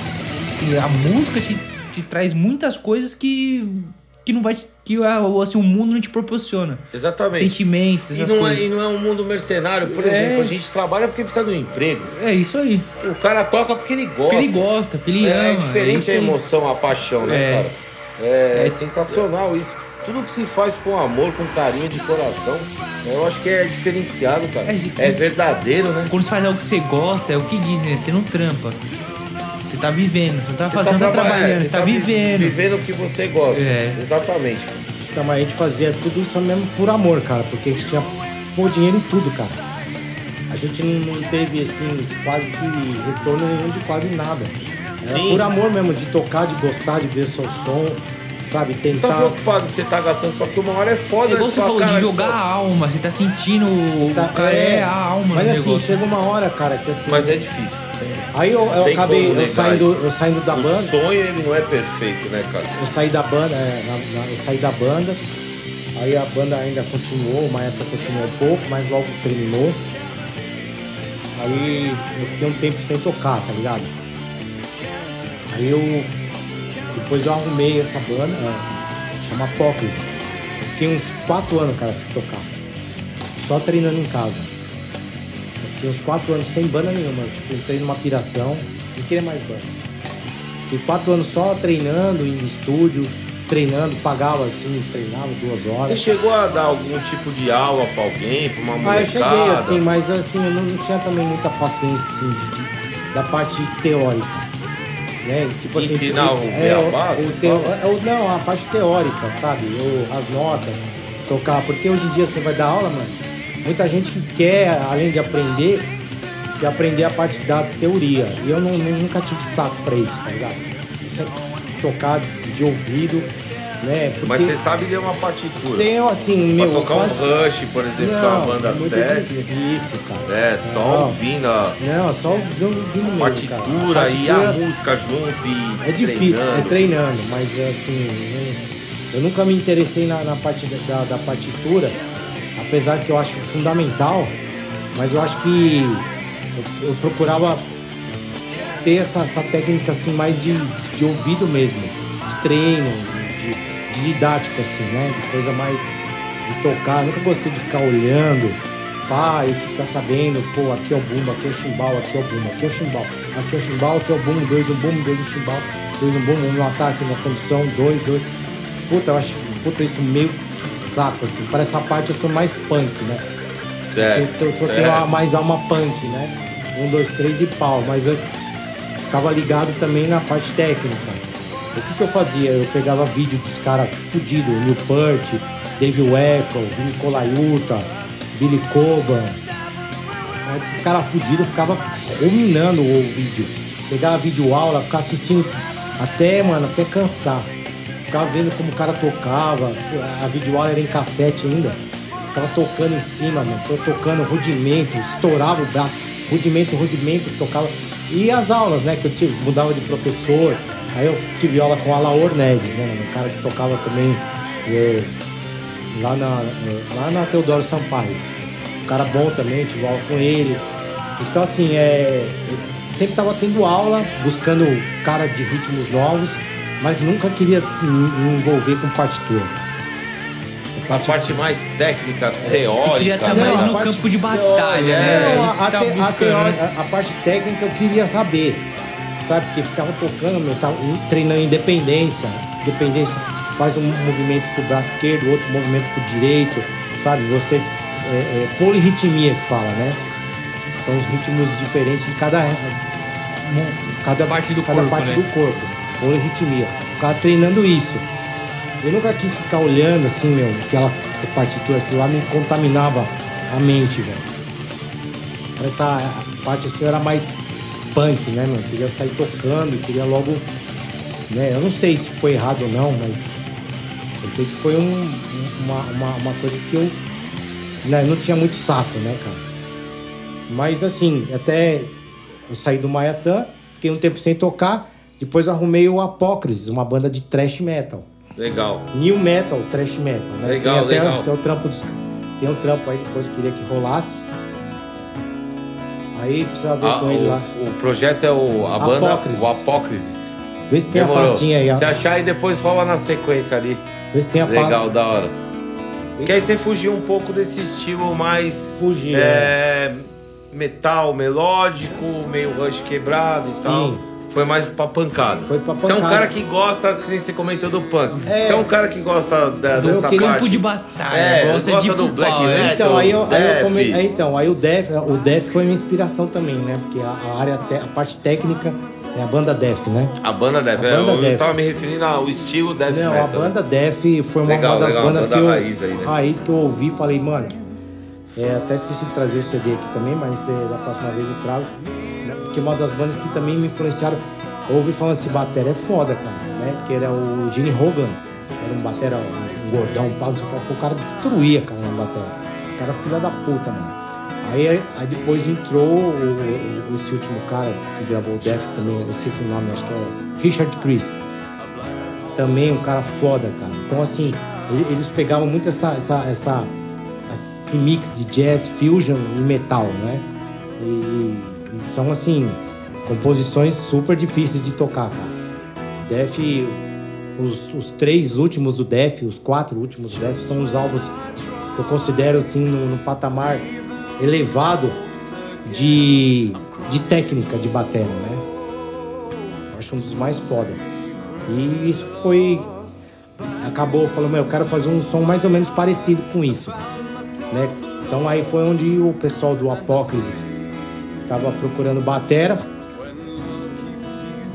Assim, a música te, te traz muitas coisas que, que não vai te- que assim, o mundo não te proporciona. Exatamente. Sentimentos, E não, é, coisas. e não é um mundo mercenário, por É. exemplo, a gente trabalha porque precisa de um emprego. É isso aí. O cara toca porque ele gosta. Porque ele gosta, porque ele é, ama. é é diferente a emoção, a paixão, né, É. cara? É, É. sensacional isso. Tudo que se faz com amor, com carinho de coração, eu acho que é diferenciado, cara. É, de- É verdadeiro, né? Quando você faz algo que você gosta, é o que dizem, né? Você não trampa. Você tá vivendo, você não tá Você fazendo, tá, traba- é, trabalhando, você tá, vi- vivendo. Vivendo o que você gosta. É. Exatamente. Então, mas a gente fazia tudo isso mesmo por amor, cara, porque a gente tinha pôr dinheiro em tudo, cara. A gente não não teve, assim, quase que retorno nenhum de quase nada. Era Sim. por amor mesmo, de tocar, de gostar, de ver seu som, sabe? Não tá Tentar. preocupado que você tá gastando, só que uma hora é foda. É igual você falou, de jogar a alma, você tá sentindo. O Tá- cara é, a alma Mas assim, negócio. chega uma hora, cara, que assim. Mas é difícil. Aí eu, eu acabei, eu saindo, eu saindo da o banda. sonho ele não é perfeito, né, cara? Eu saí da banda, é, na- na- eu saí da banda, aí a banda ainda continuou, uma época continuou um pouco, mas logo terminou. Aí eu fiquei um tempo sem tocar, tá ligado? Aí eu. Depois eu arrumei essa banda, é, chama Apócrises. Eu fiquei uns quatro anos, cara, sem tocar. Só treinando em casa. Eu fiquei uns quatro anos sem banda nenhuma. Tipo, entrei numa piração, não queria mais banda. Fiquei quatro anos só treinando, no estúdio, treinando, pagava assim, treinava duas Você horas. chegou a dar algum tipo de aula pra alguém, pra uma Ah, eu cheguei assim, mas assim, eu não, não tinha também muita paciência assim, de, de- da parte teórica. Né? Tipo, assim, Ensinar o beabá, você o teo, é, o- Não, a parte teórica, sabe? O- as notas, tocar. Porque hoje em dia você vai dar aula, mano, muita gente que quer, além de aprender, quer aprender a parte da teoria. E eu não, nunca tive saco pra isso, tá ligado? Eu sempre quis tocar de ouvido, né? Porque Mas você sabe ler uma partitura. sem eu, assim, Pra meu. tocar quase- um Rush, por exemplo, que é uma banda é muito death. difícil, cara. É, só Não. ouvindo a Não, só ouvindo mesmo, partitura, cara. e a música junto e É difícil, treinando. é treinando, mas é assim, eu, nunca me interessei na, na parte da, da partitura, apesar que eu acho fundamental, mas eu acho que eu, eu procurava ter essa, essa técnica assim mais de, de ouvido mesmo, de treino, didático assim, né? De coisa mais de tocar. Nunca gostei de ficar olhando, pá, e ficar sabendo, pô, aqui é o bumbo, aqui é o chimbal, aqui é o bumbo, aqui é o chimbal, aqui é o chimbal, aqui é o bumbo, dois no bumbo, dois no chimbal, dois no bumbo, um no ataque, na condução, dois, dois. Puta, eu acho, puta, isso meio saco, assim. Para essa parte eu sou mais punk, né? Certo, Assim, eu só tenho mais alma punk, né? Um, dois, três e pau. Mas eu ficava ligado também na parte técnica. O que, que eu fazia? Eu pegava vídeo dos caras fudidos, Neil Peart, Dave Weckl, Vini Colaiuta, Billy Coban. Esses caras fudidos eu ficava ruminando o vídeo. Pegava vídeo aula, ficava assistindo até, mano, até cansar. Ficava vendo como o cara tocava. A vídeo aula era em cassete ainda. Ficava tocando em cima, mano. Tô tocando rudimento, estourava o braço. Rudimento, rudimento, tocava. E as aulas, né? Que eu tive, mudava de professor. Aí eu tive aula com o Alaor Neves, né? Um cara que tocava também é, lá, na, é, lá na Teodoro Sampaio. Um cara bom também, tive aula com ele. Então, assim, é, eu sempre tava tendo aula, buscando cara de ritmos novos, mas nunca queria me envolver com partitura. Essa parte mais técnica, Você teórica. queria estar Não, mais a no parte campo de batalha, É, né? Não, a, a, te- a teórica- a parte técnica eu queria saber, sabe? Porque ficava tocando, meu, tava treinando independência. Independência faz um movimento com o braço esquerdo, outro movimento com o direito, sabe? Você. É, é, polirritmia que fala, né? São os ritmos diferentes em cada. Cada Parte do cada corpo, parte né? do corpo. Polirritmia. Ficava treinando isso. Eu nunca quis ficar olhando assim, meu, aquela partitura, aquilo lá me contaminava a mente, velho. Essa parte assim eu era mais punk, né, meu? Queria sair tocando, queria logo. Né? Eu não sei se foi errado ou não, mas eu sei que foi um- uma, uma, uma coisa que eu né, não tinha muito saco, né, cara? Mas assim, até eu saí do Maiatã, fiquei um tempo sem tocar, depois arrumei o Apócrisis, uma banda de thrash metal. Legal. New metal, thrash metal, né? Legal, tem até, legal. Tem o trampo dos, tem um trampo aí depois que queria que rolasse. Aí precisava ver Ah, com ele lá. o, projeto é o, a banda Apócrisis. o Apócrisis. Vê se tem a Demorou. pastinha aí, ó. Se achar aí depois rola na sequência ali. Vê se tem a Legal, pasta. da hora. Que aí você fugiu um pouco desse estilo mais. Fugir, é, metal melódico, meio rush quebrado e Sim. Foi mais pra pancada. Foi pra Você é um pancada. cara que gosta, que nem você comentou do punk. É. Você é um cara que gosta da, Do dessa parte. campo de batalha. É, gosta, gosta do black né? metal. Então, aí eu, aí eu Def. come... é, então, aí o Def, o Def foi minha inspiração também, né? Porque a, a área, te- a parte técnica é a banda Def, né? A banda Def. A é, banda eu Def. tava me referindo ao estilo Death Não, Metal. a banda Def foi uma, Legal, uma das legal, bandas banda que eu. raiz aí, né? raiz que eu ouvi e falei, mano. é, até esqueci de trazer o CD aqui também, mas é, da próxima vez eu trago. Né, Porque uma das bandas que também me influenciaram. Ouvi falando assim, batera é foda, cara, né? Porque era o Gene Hogan, era um batera, um gordão, sei o que, cara destruía, cara, na batera. O cara é filha da puta, mano. Aí, aí depois entrou o- o- esse último cara que gravou o Def também, eu esqueci o nome, acho que é Richard Chris também um cara foda, cara. Então, assim, ele- eles pegavam muito essa, essa, essa, esse mix de jazz, fusion e metal, né? E, e são, assim, composições super difíceis de tocar, cara. Def, os, os três últimos do Def, os quatro últimos do Def, são os álbuns que eu considero, assim, no, no patamar elevado de, de técnica de bateria, né? Eu acho um dos mais foda. E isso foi. Acabou, falou, meu, eu quero fazer um som mais ou menos parecido com isso. Né? Então aí foi onde o pessoal do Apócrisis tava procurando batera.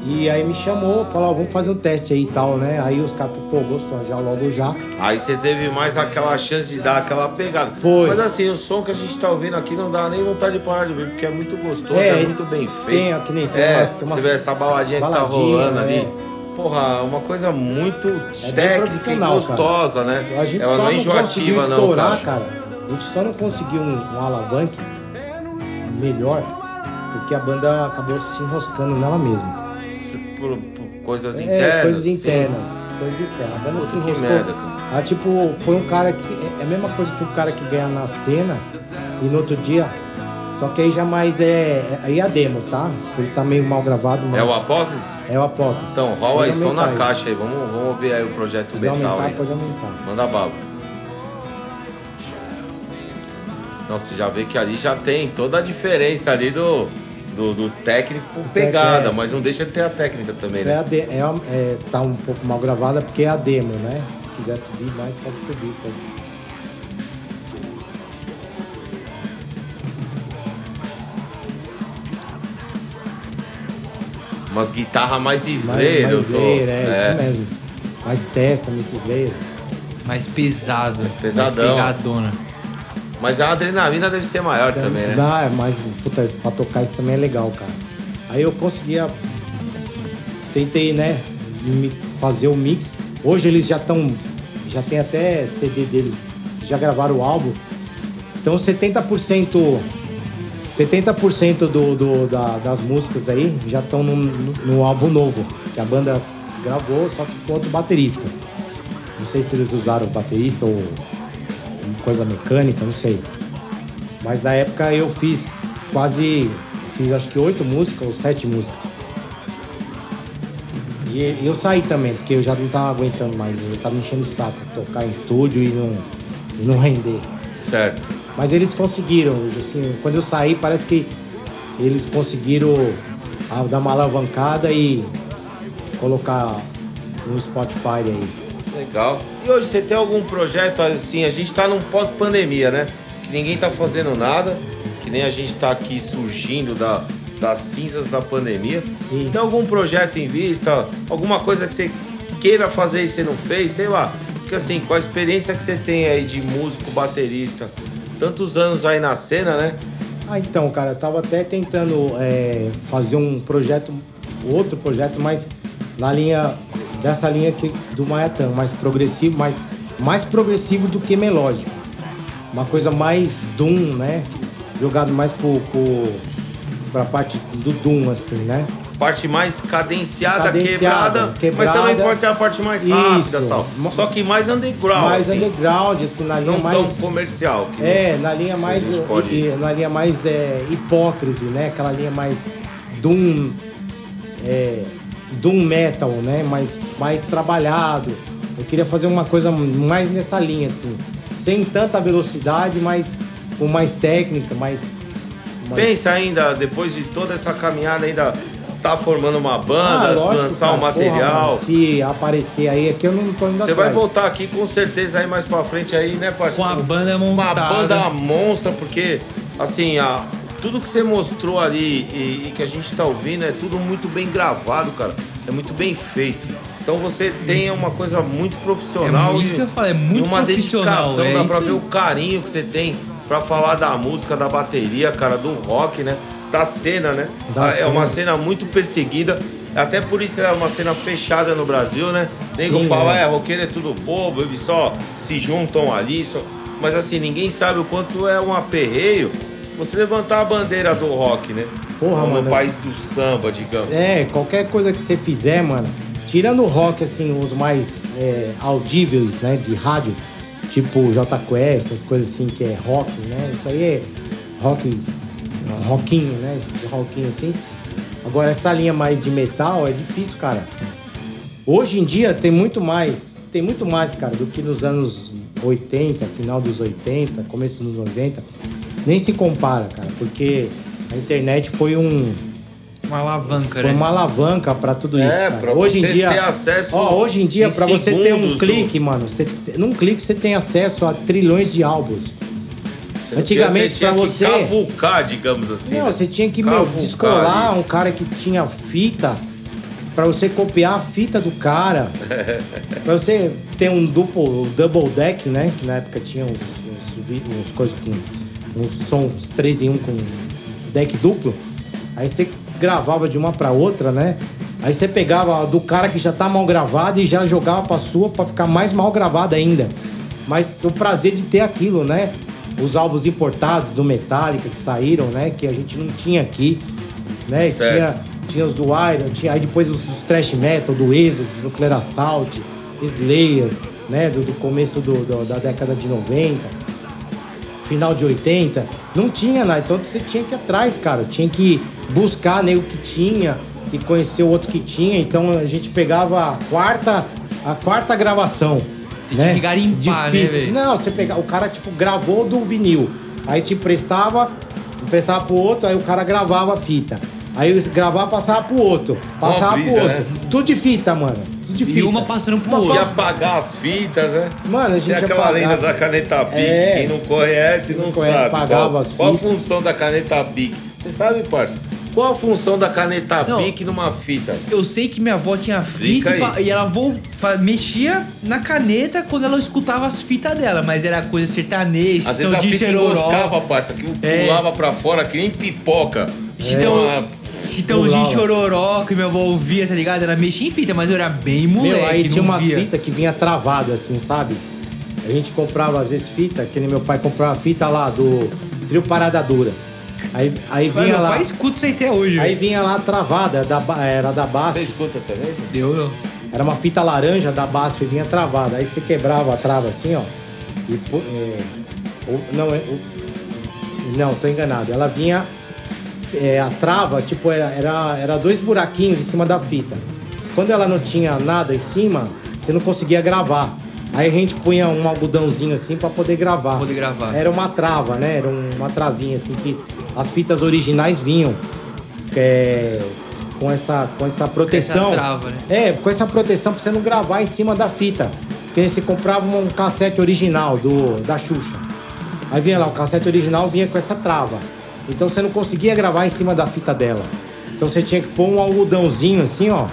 E aí me chamou, falou, vamos fazer um teste aí e tal, né? Aí os caras, pô, gostou já logo já. Aí você teve mais aquela chance de dar aquela pegada. Foi. Mas assim, o som que a gente tá ouvindo aqui não dá nem vontade de parar de ouvir, porque é muito gostoso, é, É, muito bem feito. tem, que nem tem é, umas- tem umas- Você vê essa baladinha, que tá baladinha, rolando é. ali. Porra, uma coisa muito bem técnica e profissional, cara. gostosa, né? A gente Ela só não é conseguiu enjoativa, não, estourar, cara. cara. A gente só não conseguiu um, um alavanque melhor porque a banda acabou se enroscando nela mesma. Por, por coisas É, internas. coisas sim. internas. Coisas internas. A banda Puta, se enroscou. merda. Ah, tipo, foi um cara que. É a mesma coisa que o cara que ganha na cena e no outro dia. Só que aí já mais é. é- Aí é a demo, tá? Por isso tá meio mal gravado, mas. É o Apócrifo? É o Apócrifo. Então, rola aí, som na caixa aí. Vamos, vamos ouvir aí o projeto metal aumentar, aí. pode aumentar. Manda bala. Não, você já vê que ali já tem toda a diferença ali do, do, do técnico por pegada, é. mas não deixa de ter a técnica também, Isso é né? a de, é, a- é, tá um pouco mal gravada porque é a demo, né? Se quiser subir mais, pode subir. Pode. Umas guitarras mais Mais, Slayer, eu mais tô. Slayer, é, isso mesmo. Mais Testament, Slayer. Mais pesado. Mais pesadão. pegadona. Mas a adrenalina deve ser maior também, né? Ah, mas, puta, pra tocar isso também é legal, cara. Aí eu conseguia. Tentei, né? me- Fazer o mix. Hoje eles já estão. Já tem até CD deles. Já gravaram o álbum. Então 70%. 70% do, do, da- das músicas aí já estão no, no, no álbum novo. Que a banda gravou, só que com outro baterista. Não sei se eles usaram baterista ou coisa mecânica, não sei. Mas na época eu fiz quase. Fiz acho que oito músicas ou sete músicas. E eu saí também, porque eu já não tava aguentando mais. Eu tava me enchendo o saco tocar em estúdio e não, e não render. Certo. Mas eles conseguiram, assim, quando eu saí parece que eles conseguiram ah, dar uma alavancada e colocar no Spotify aí. Legal. E hoje você tem algum projeto assim? A gente tá num pós-pandemia, né? Que ninguém tá fazendo nada, que nem a gente tá aqui surgindo da, das cinzas da pandemia. Sim. Tem algum projeto em vista? Alguma coisa que você queira fazer e você não fez? Sei lá. Porque assim, com a experiência que você tem aí de músico, baterista, tantos anos aí na cena, né? Ah, então, cara, eu tava até tentando é, fazer um projeto, outro projeto, mas na linha, dessa linha aqui do Maiatã, mais progressivo, mais, mais progressivo do que melódico. Uma coisa mais Doom, né? Jogado mais pro, pro, pra parte do Doom, assim, né? Parte mais cadenciada, Cadenciada, quebrada, mas quebrada. também pode ter a parte mais rápida Isso. e tal. Só que mais underground, mais assim. underground, assim, na linha Não mais... tão comercial. É, na linha mais. pode- na linha mais é, hipócrise, né? Aquela linha mais Doom. É, Doom Metal, né? Mais, mais trabalhado. Eu queria fazer uma coisa mais nessa linha, assim. Sem tanta velocidade, mas com mais técnica, mais. mais- Pensa ainda, depois de toda essa caminhada, ainda tá formando uma banda, Ah, lógico, lançar cara. um material. Porra, se aparecer aí, que eu não tô indo Você atrás. vai voltar aqui com certeza aí mais pra frente aí, né, parceiro? Com a banda Uma montada. banda monstra, porque, assim, a, tudo que você mostrou ali e, e que a gente tá ouvindo é tudo muito bem gravado, cara. É muito bem feito. Então você tem uma coisa muito profissional. É isso e- que eu falo, é muito uma profissional, dedicação, é dá pra ver o carinho que você tem pra falar da música, da bateria, cara, do rock, né? Da cena, né? Da é uma cena. cena muito perseguida. Até por isso é uma cena fechada no Brasil, né? Nego Sim, fala, é. é, roqueiro é tudo povo, eles só se juntam ali. Só... Mas assim, ninguém sabe o quanto é um aperreio você levantar a bandeira do rock, né? Porra, no mano. país do samba, digamos. É, qualquer coisa que você fizer, mano, tirando o rock, assim, os mais é, audíveis, né, de rádio, tipo J Quest, essas coisas assim que é rock, né? Isso aí é rock, rockinho, né? Esses rockinho assim. Agora, essa linha mais de metal é difícil, cara. Hoje em dia tem muito mais, tem muito mais, cara, do que nos anos 80, final dos 80, começo dos 90. Nem se compara, cara, porque a internet foi um, Uma alavanca, foi né? uma alavanca pra tudo É, isso, cara. pra hoje você em dia, ter acesso ó, hoje em dia para você ter um clique, mano, você, num clique você tem acesso a trilhões de álbuns. Você Antigamente, tinha- pra você você- tinha que cavucar, digamos assim. Não, né? você tinha que meu, descolar um cara que tinha fita pra você copiar a fita do cara. [LAUGHS] pra você ter um duplo, double deck, né? Que na época tinha uns, uns, uns coisas com. Uns sons 3 em 1 com deck duplo. Aí você gravava de uma pra outra, né? Aí você pegava do cara que já tá mal gravado e já jogava pra sua pra ficar mais mal gravada ainda. Mas o prazer de ter aquilo, né? Os álbuns importados do Metallica que saíram, né? Que a gente não tinha aqui, né? Certo. Tinha, tinha os do Iron, tinha aí depois os, os thrash metal, do Exodus, do Nuclear Assault, Slayer, né? Do, do começo do- do- da década de 90 final de 80, não tinha nada. Então você tinha que ir atrás, cara. Tinha que buscar né, o que tinha, que conhecer o outro que tinha. Então a gente pegava a quarta, a quarta gravação. Você né? tinha que garimpar, de né, fita. velho? Não, você pegava, o cara tipo gravou do vinil. Aí te emprestava, emprestava pro outro, aí o cara gravava a fita. Aí gravava, passava pro outro. Passava brisa, pro outro. né? Tudo de fita, mano. De E fita. uma passando pro Uma outro. E apagar as fitas, né? Mano, a gente Tem aquela apagava. lenda da caneta Bic, É. quem não conhece não, não conhece, sabe. apagava qual, as qual a fitas. função da caneta Bic? Você sabe, parça? Qual a função da caneta Não. Bic numa fita? Eu sei que minha avó tinha Explica fita e aí. e ela vo- fa- mexia na caneta quando ela escutava as fitas dela, mas era coisa sertaneja, Às vezes a fita enroscava, parça, que É. pulava pra fora que nem pipoca. Chitão, Uma- Chitãozinho. Chororó que minha avó ouvia, tá ligado? Ela mexia em fita, mas eu era bem moleque, Meu, aí não tinha umas fitas que vinha travada, assim, sabe? A gente comprava, às vezes, fita, que nem meu pai comprava fita lá do trio Parada Dura. Aí, aí Mas vinha meu lá. pai escuta isso aí até hoje. Aí vinha lá travada, da, era da Você BASF. escuta também? Deu, eu. Era uma fita laranja da BASF, vinha travada. Aí você quebrava a trava assim, ó. E, é, o- não, é, o- não, tô enganado. Ela vinha. É, a trava, tipo, era, era, era dois buraquinhos em cima da fita. Quando ela não tinha nada em cima, você não conseguia gravar. Aí a gente punha um algodãozinho assim pra poder gravar. Poder gravar. Era uma trava, né? Era um- uma travinha assim que as fitas originais vinham. é, com essa, com essa proteção. trava, né? É, com essa proteção pra você não gravar em cima da fita. Porque você comprava um cassete original do, da Xuxa. Aí vinha lá, o cassete original vinha com essa trava. Então você não conseguia gravar em cima da fita dela. Então você tinha que pôr um algodãozinho assim, ó.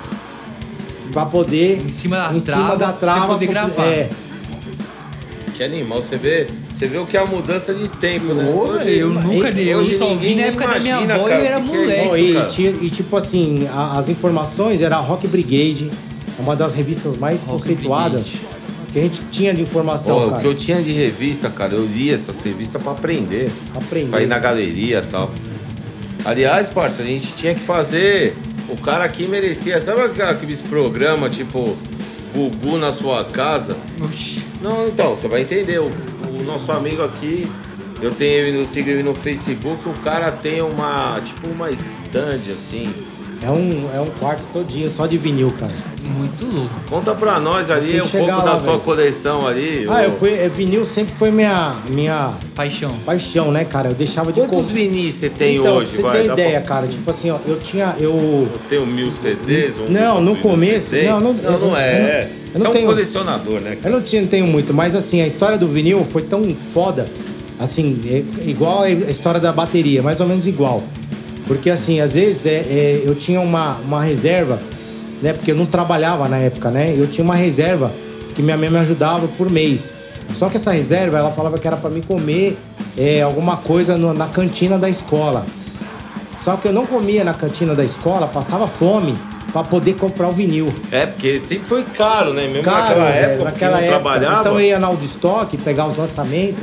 Pra poder. Em cima da em trava, cima da pra trava. poder pra- gravar. É. Que animal, você vê, você vê o que é a mudança de tempo, né? Ô, velho, eu nunca hoje eu só vi ninguém na época da minha imagina, avó e cara, eu era é moleque. Bom, isso, e, e, tipo assim, a- as informações era a Rock Brigade, uma das revistas mais Rock conceituadas Brigade. Que a gente tinha de informação, Ó, o que eu tinha de revista, cara, eu lia essas revistas pra aprender. Aprender. Pra ir na galeria e tal. Aliás, parça, a gente tinha que fazer. O cara aqui merecia. Sabe aquela- aqueles programas tipo Gugu na sua casa? Oxi. Não, então, você vai entender. O, o nosso amigo aqui, eu tenho ele no sigo ele no Facebook, o cara tem uma. tipo uma stand assim. É um, é um quarto todinho só de vinil, cara. Muito louco. Conta pra nós ali Tem um pouco lá, da sua velho. coleção ali. Ah, eu fui. é, Vinil sempre foi minha, minha Paixão. paixão, né, cara? Eu deixava de Quantos vinis você tem então, hoje? pra você vai? ter Dá ideia, pra- cara, tipo assim, ó, eu tinha. Eu. Eu tenho mil CDs? Um Não, no mil começo- CD? não, não- não, não é. eu é. eu Você não é um tenho- colecionador, né? Eu não tinha, não tenho muito, mas assim, a história do vinil foi tão foda, assim, é igual a história da bateria, mais ou menos igual. Porque assim, às vezes é, é, eu tinha uma, uma reserva, né? Porque eu não trabalhava na época, né? Eu tinha uma reserva que minha mãe me ajudava por mês. Só que essa reserva, ela falava que era para mim comer é, alguma coisa no- na cantina da escola. Só que eu não comia na cantina da escola, passava fome para poder comprar o vinil. É, porque sempre foi caro, né? Mesmo Caro, naquela velho, época, naquela porque não época. trabalhava. Então eu ia na Audiostock pegar os lançamentos.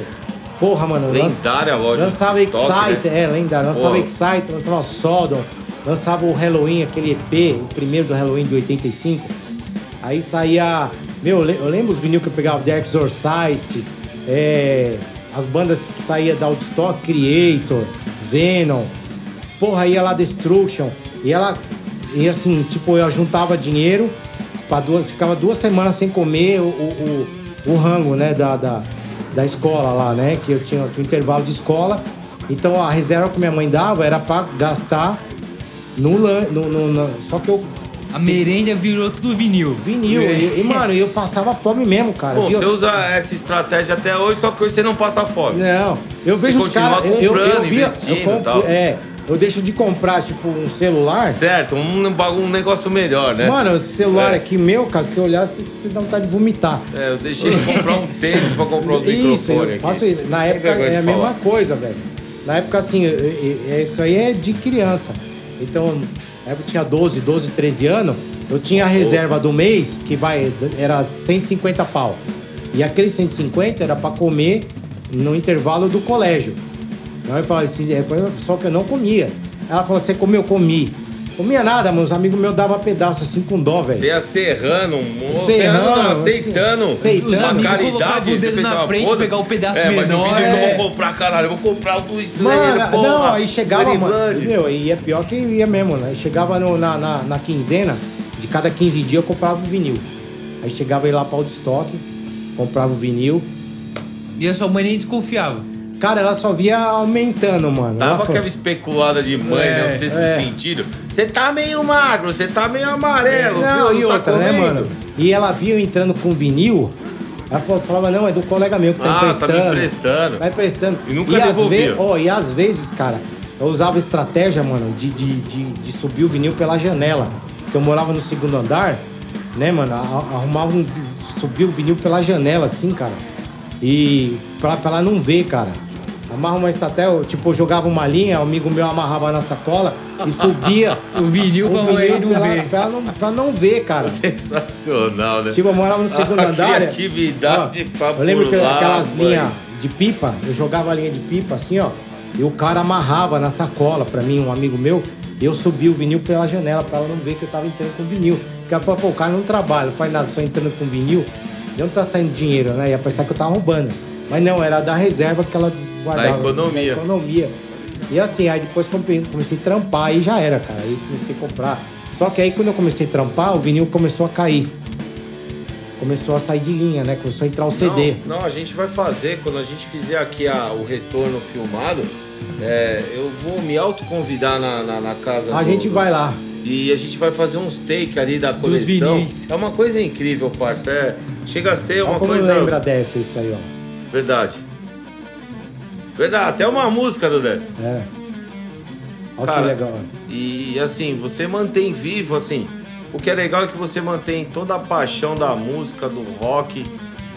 Porra, mano. lança- Lendária loja. Lançava Excite, né? é, lendário. Lançava Pô. Excite, lançava Sodom, lançava o Halloween, aquele EP, o primeiro do Halloween de 85. Aí saía. Meu, eu le- eu lembro os vinil que eu pegava, The Exorcist, é, as bandas que saía da Audiostock, Creator, Venom. Porra, ia lá Destruction. E ela. E assim, tipo, eu juntava dinheiro, pra duas, ficava duas semanas sem comer o, o, o, o rango, né, da, da, da escola lá, né? Que eu tinha, tinha um intervalo de escola. Então a reserva que minha mãe dava era pra gastar no, no, no, no- Só que eu. A merenda virou tudo vinil. Vinil. É. E, e, mano, eu passava fome mesmo, cara. Bom, viu? você usa essa estratégia até hoje, só que hoje você não passa fome. Não, eu Você vejo os continua caras. Eu, eu, eu comprando, via. Eu compro, tal. é, eu deixo de comprar, tipo, um celular. Certo, um, um negócio melhor, né? Mano, esse celular É. aqui meu, cara, se olhar, você, você dá vontade de vomitar. É, eu deixei de comprar um [LAUGHS] tênis pra comprar os Isso, microfones. eu faço aqui. isso. Na época é de a mesma falar. coisa, velho. Na época, assim, eu- eu- eu- isso aí é de criança. Então, na época eu tinha 12, 12, 13 anos, eu tinha a reserva do mês, que vai, era 150 pau. E aquele 150 era pra comer no intervalo do colégio. Aí eu falei assim, é, só que eu não comia. Ela falou, você comeu? Comi. Comia nada, meus amigos meus davam pedaço assim com dó, velho. Você ia serrando, um Serrando, serrando, não, assim, aceitando. aceitando. Os uma amigos caridade. colocavam o você dedo na frente, "Foda-se". pegar o pedaço é, mas o menor, vídeo que eu é. vou comprar, caralho, eu vou comprar Mano, aí, porra. não, aí chegava, mano. Meu, e é pior que ia mesmo, né? Chegava no- na, na, na quinzena, de cada 15 dias eu comprava o vinil. Aí chegava aí lá pra Woodstock, comprava o vinil. E a sua mãe nem desconfiava. Cara, ela só via aumentando, mano. Dava foi- aquela especulada de mãe, É, né? O sexto é. sentido. Você tá meio magro, você tá meio amarelo. Não, viu? e tá outra, né, comendo. mano? E ela via eu entrando com vinil. Ela falava, não, é do colega meu que tá Ah, tá me emprestando. emprestando. Tá emprestando. E nunca às devolvia. vezes, ó, e às vezes, cara, eu usava estratégia, mano, de, de, de, de subir o vinil pela janela. Porque eu morava no segundo andar, né, mano? Arrumava um. Subia o vinil pela janela, assim, cara. E pra, pra ela não ver, cara. Amarra uma estratégia, eu, tipo, eu jogava uma linha, um amigo meu amarrava na sacola e subia. [LAUGHS] O vinil pra vinil não pra, ela, ver. pra, ela não, pra não ver, cara. Sensacional, né? Tipo, eu morava no segundo A andar. criatividade ó, pra Eu lembro que aquelas linhas de pipa, eu jogava a linha de pipa assim, ó. E o cara amarrava na sacola pra mim, um amigo meu. E eu subi o vinil pela janela pra ela não ver que eu tava entrando com vinil. Porque ela falou, pô, o cara não trabalha, não faz nada, só entrando com vinil. De onde tá saindo dinheiro, né? Ia pensar que eu tava roubando. Mas não, era da reserva que ela guardava. economia. Da economia. E assim, aí depois comecei, a trampar, aí já era, cara. Aí comecei a comprar. Só que aí quando eu comecei a trampar, o vinil começou a cair. Começou a sair de linha, né? Começou a entrar o CD. Não, não, a gente vai fazer, quando a gente fizer aqui a- o retorno filmado, é, eu vou me autoconvidar na, na, na casa A do- gente vai lá. E a gente vai fazer uns take ali da coleção. vinis. É uma coisa incrível, parça. É, chega a ser Olha uma como coisa. lembra dessa isso aí, ó. Verdade. Verdade, até uma música, Dodé. É. Olha Cara, que legal. E assim, você mantém vivo, assim. O que é legal é que você mantém toda a paixão da música, do rock.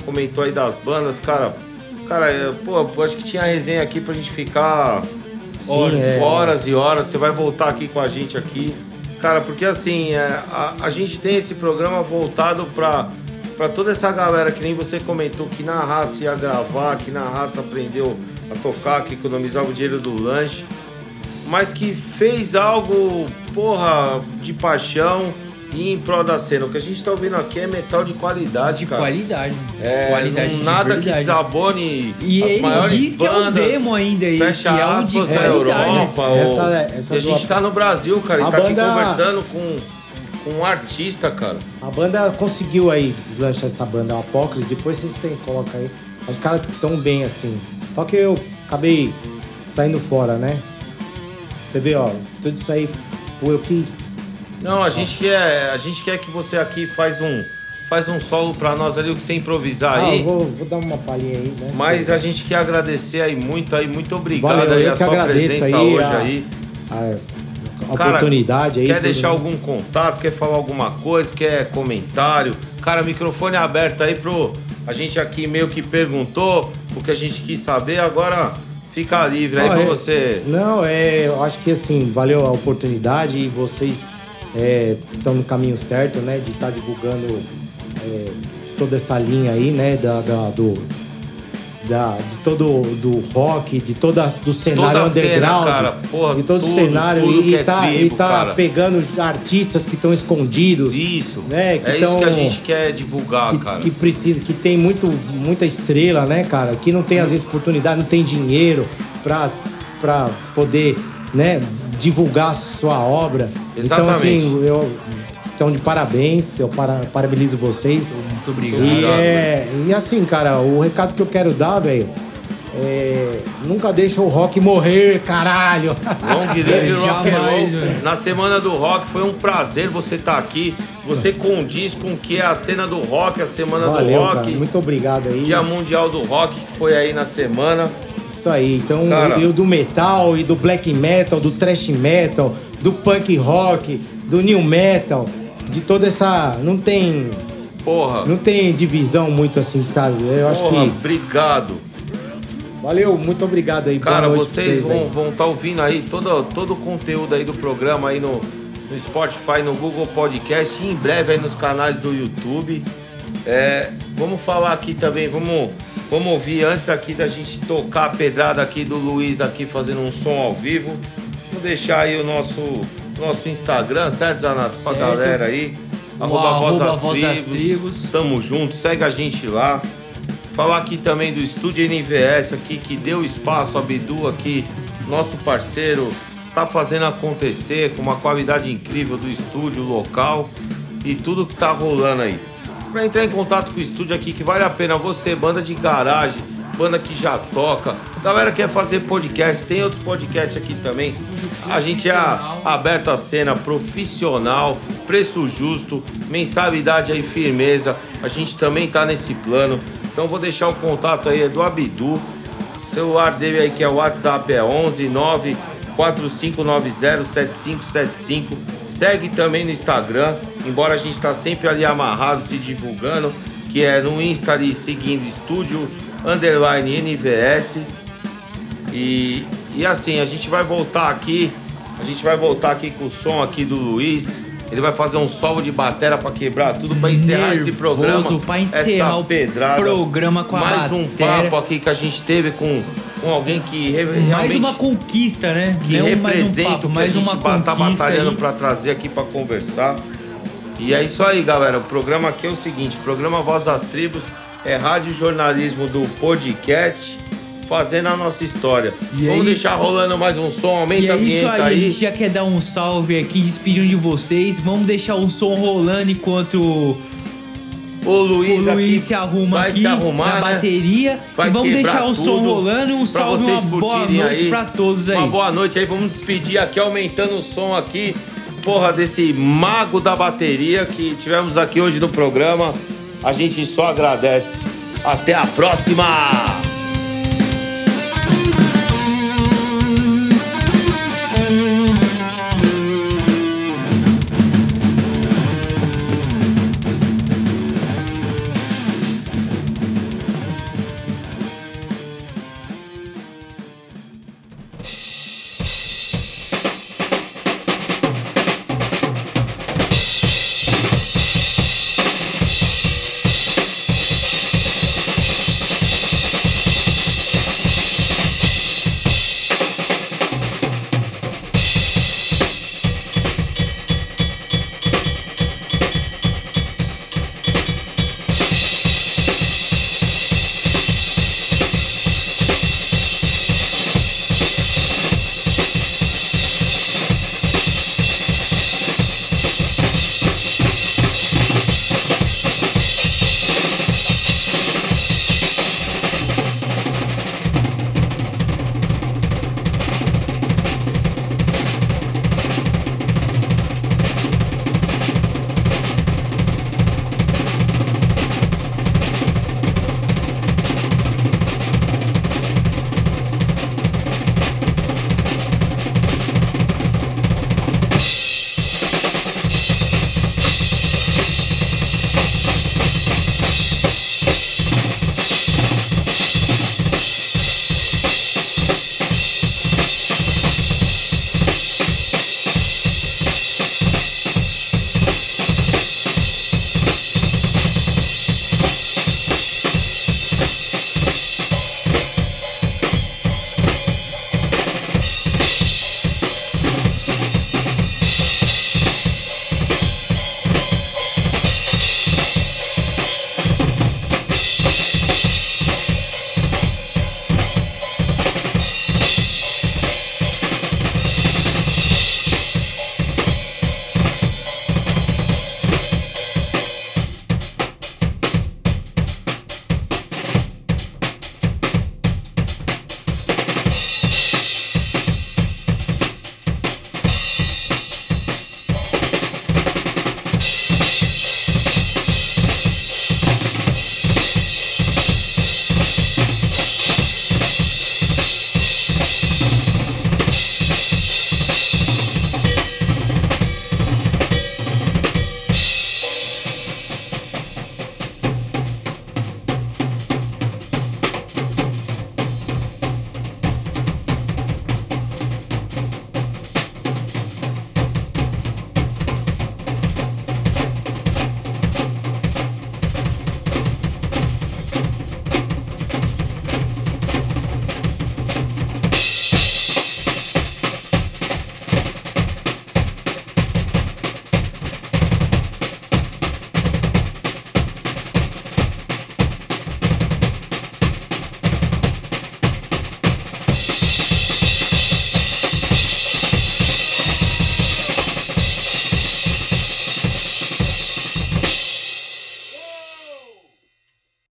Comentou aí das bandas, cara. Cara, é, pô, eu acho que tinha resenha aqui pra gente ficar Sim, horas, é. horas e horas. Você vai voltar aqui com a gente aqui. Cara, porque assim, é, a, a gente tem esse programa voltado pra, pra toda essa galera que nem você comentou, que na raça ia gravar, que na raça aprendeu a tocar, que economizava o dinheiro do lanche mas que fez algo, porra, de paixão e em prol da cena. O que a gente tá ouvindo aqui é metal de qualidade, De cara. qualidade. É, qualidade não- de nada que desabone E as ele maiores diz que é um bandas. demo ainda, Fecha é um de aspas da. Europa. Essa- ou- essa e a gente do- tá no Brasil, cara. A E tá aqui banda- conversando com, com um artista, cara. A banda conseguiu aí deslanchar essa banda, o Apócrifos, depois você coloca aí. Os caras tão bem assim. Só que eu acabei saindo fora, né? Você vê, ó, tudo isso aí foi eu que. Não, a gente quer, a gente quer que você aqui faz um, faz um solo pra nós ali, o que você improvisar Ah, aí. vou, vou dar uma palhinha aí, né? Mas a gente quer agradecer aí muito aí, muito obrigado Valeu, aí a sua presença aí hoje a- aí. A, a Cara, oportunidade aí. Quer tudo, deixar né? algum contato, quer falar alguma coisa, quer comentário? Cara, microfone aberto aí pro. A gente aqui meio que perguntou o que a gente quis saber, agora fica livre aí Ó, pra é- você. Não, é, eu acho que assim, valeu a oportunidade e vocês estão no caminho certo, né? De estar divulgando é, toda essa linha aí, né? Da, da- do, da, de todo do rock, de todas do cenário Toda a cena, underground, cara, porra, de todo o tudo, cenário tudo e, é tá, tribo, e tá pegando os artistas que estão escondidos, Isso. né? Que é isso tão- que a gente quer divulgar, que, cara. que precisa, que tem muito, muita estrela, né, cara? Que não tem às vezes oportunidade, não tem dinheiro pra, pra poder, né, divulgar sua obra. Então, Exatamente. assim, eu estão de parabéns, eu para, parabenizo vocês. Muito obrigado. E, é, e assim, cara, o recado que eu quero dar, velho, é, nunca deixa o rock morrer, caralho. Long live [LAUGHS] rock and roll. Na semana do rock foi um prazer você estar aqui. Você condiz com o que é a cena do rock, a semana Valeu, do cara. rock. Muito obrigado aí. Dia Mundial do Rock foi aí na semana. Isso aí, então Cara. eu do metal e do black metal, do thrash metal, do punk rock, do new metal, de toda essa. Não tem. Porra. Não tem divisão muito assim, sabe? Eu acho Porra, que. obrigado. Valeu, muito obrigado aí. Cara, vocês aí. vão estar ouvindo aí todo, todo o conteúdo aí do programa aí no, no Spotify, no Google Podcast e em breve aí nos canais do YouTube. É, vamos falar aqui também, vamos, vamos ouvir antes aqui da gente tocar a pedrada aqui do Luiz aqui fazendo um som ao vivo. Vou deixar aí o nosso, nosso Instagram, certo, Zanato? Pra Certo. galera aí. O Arroba Voz arroba das Voz das Tribos. Tribos. Tamo junto, segue a gente lá. Falar aqui também do Estúdio NVS aqui, que deu espaço, a Bidu aqui, nosso parceiro, tá fazendo acontecer com uma qualidade incrível do estúdio local e tudo que tá rolando aí. Pra entrar em contato com o estúdio aqui, que vale a pena você, banda de garagem, banda que já toca, galera que quer fazer podcast, tem outros podcasts aqui também. A gente é a- aberto à cena, profissional, preço justo, mensalidade aí, firmeza. A gente também tá nesse plano. Então vou deixar o contato aí é do Abdu. O celular dele aí que é o WhatsApp é 11 9 4590 7575. Segue também no Instagram, embora a gente tá sempre ali amarrado se divulgando, que é no Insta ali seguindo estúdio underline NVS. E, e assim, a gente vai voltar aqui, a gente vai voltar aqui com o som aqui do Luiz. Ele vai fazer um solo de batera pra quebrar tudo pra encerrar esse Nervoso programa. pra encerrar essa o pedrada. programa com a Mais um batera. papo aqui que a gente teve com, com alguém que re- Mais realmente uma conquista, né? que Não mais um representa papo, o que mais a gente uma tá batalhando pra trazer aqui pra conversar. E é isso aí, galera. O programa aqui é o seguinte: o programa Voz das Tribos é rádio jornalismo do podcast, fazendo a nossa história. E é Vamos isso. deixar rolando mais um som, aumenta E a é isso vinheta aí, a aí. gente já quer dar um salve aqui, despedindo de vocês. Vamos deixar o som rolando enquanto o O Luiz, Luiz aqui se arruma vai aqui se arrumar, na né? bateria. Vai e vamos deixar o som rolando e um salve, uma boa noite pra todos aí. Uma boa noite aí, vamos despedir aqui, aumentando o som aqui, porra, desse mago da bateria que tivemos aqui hoje no programa. A gente só agradece. Até a próxima!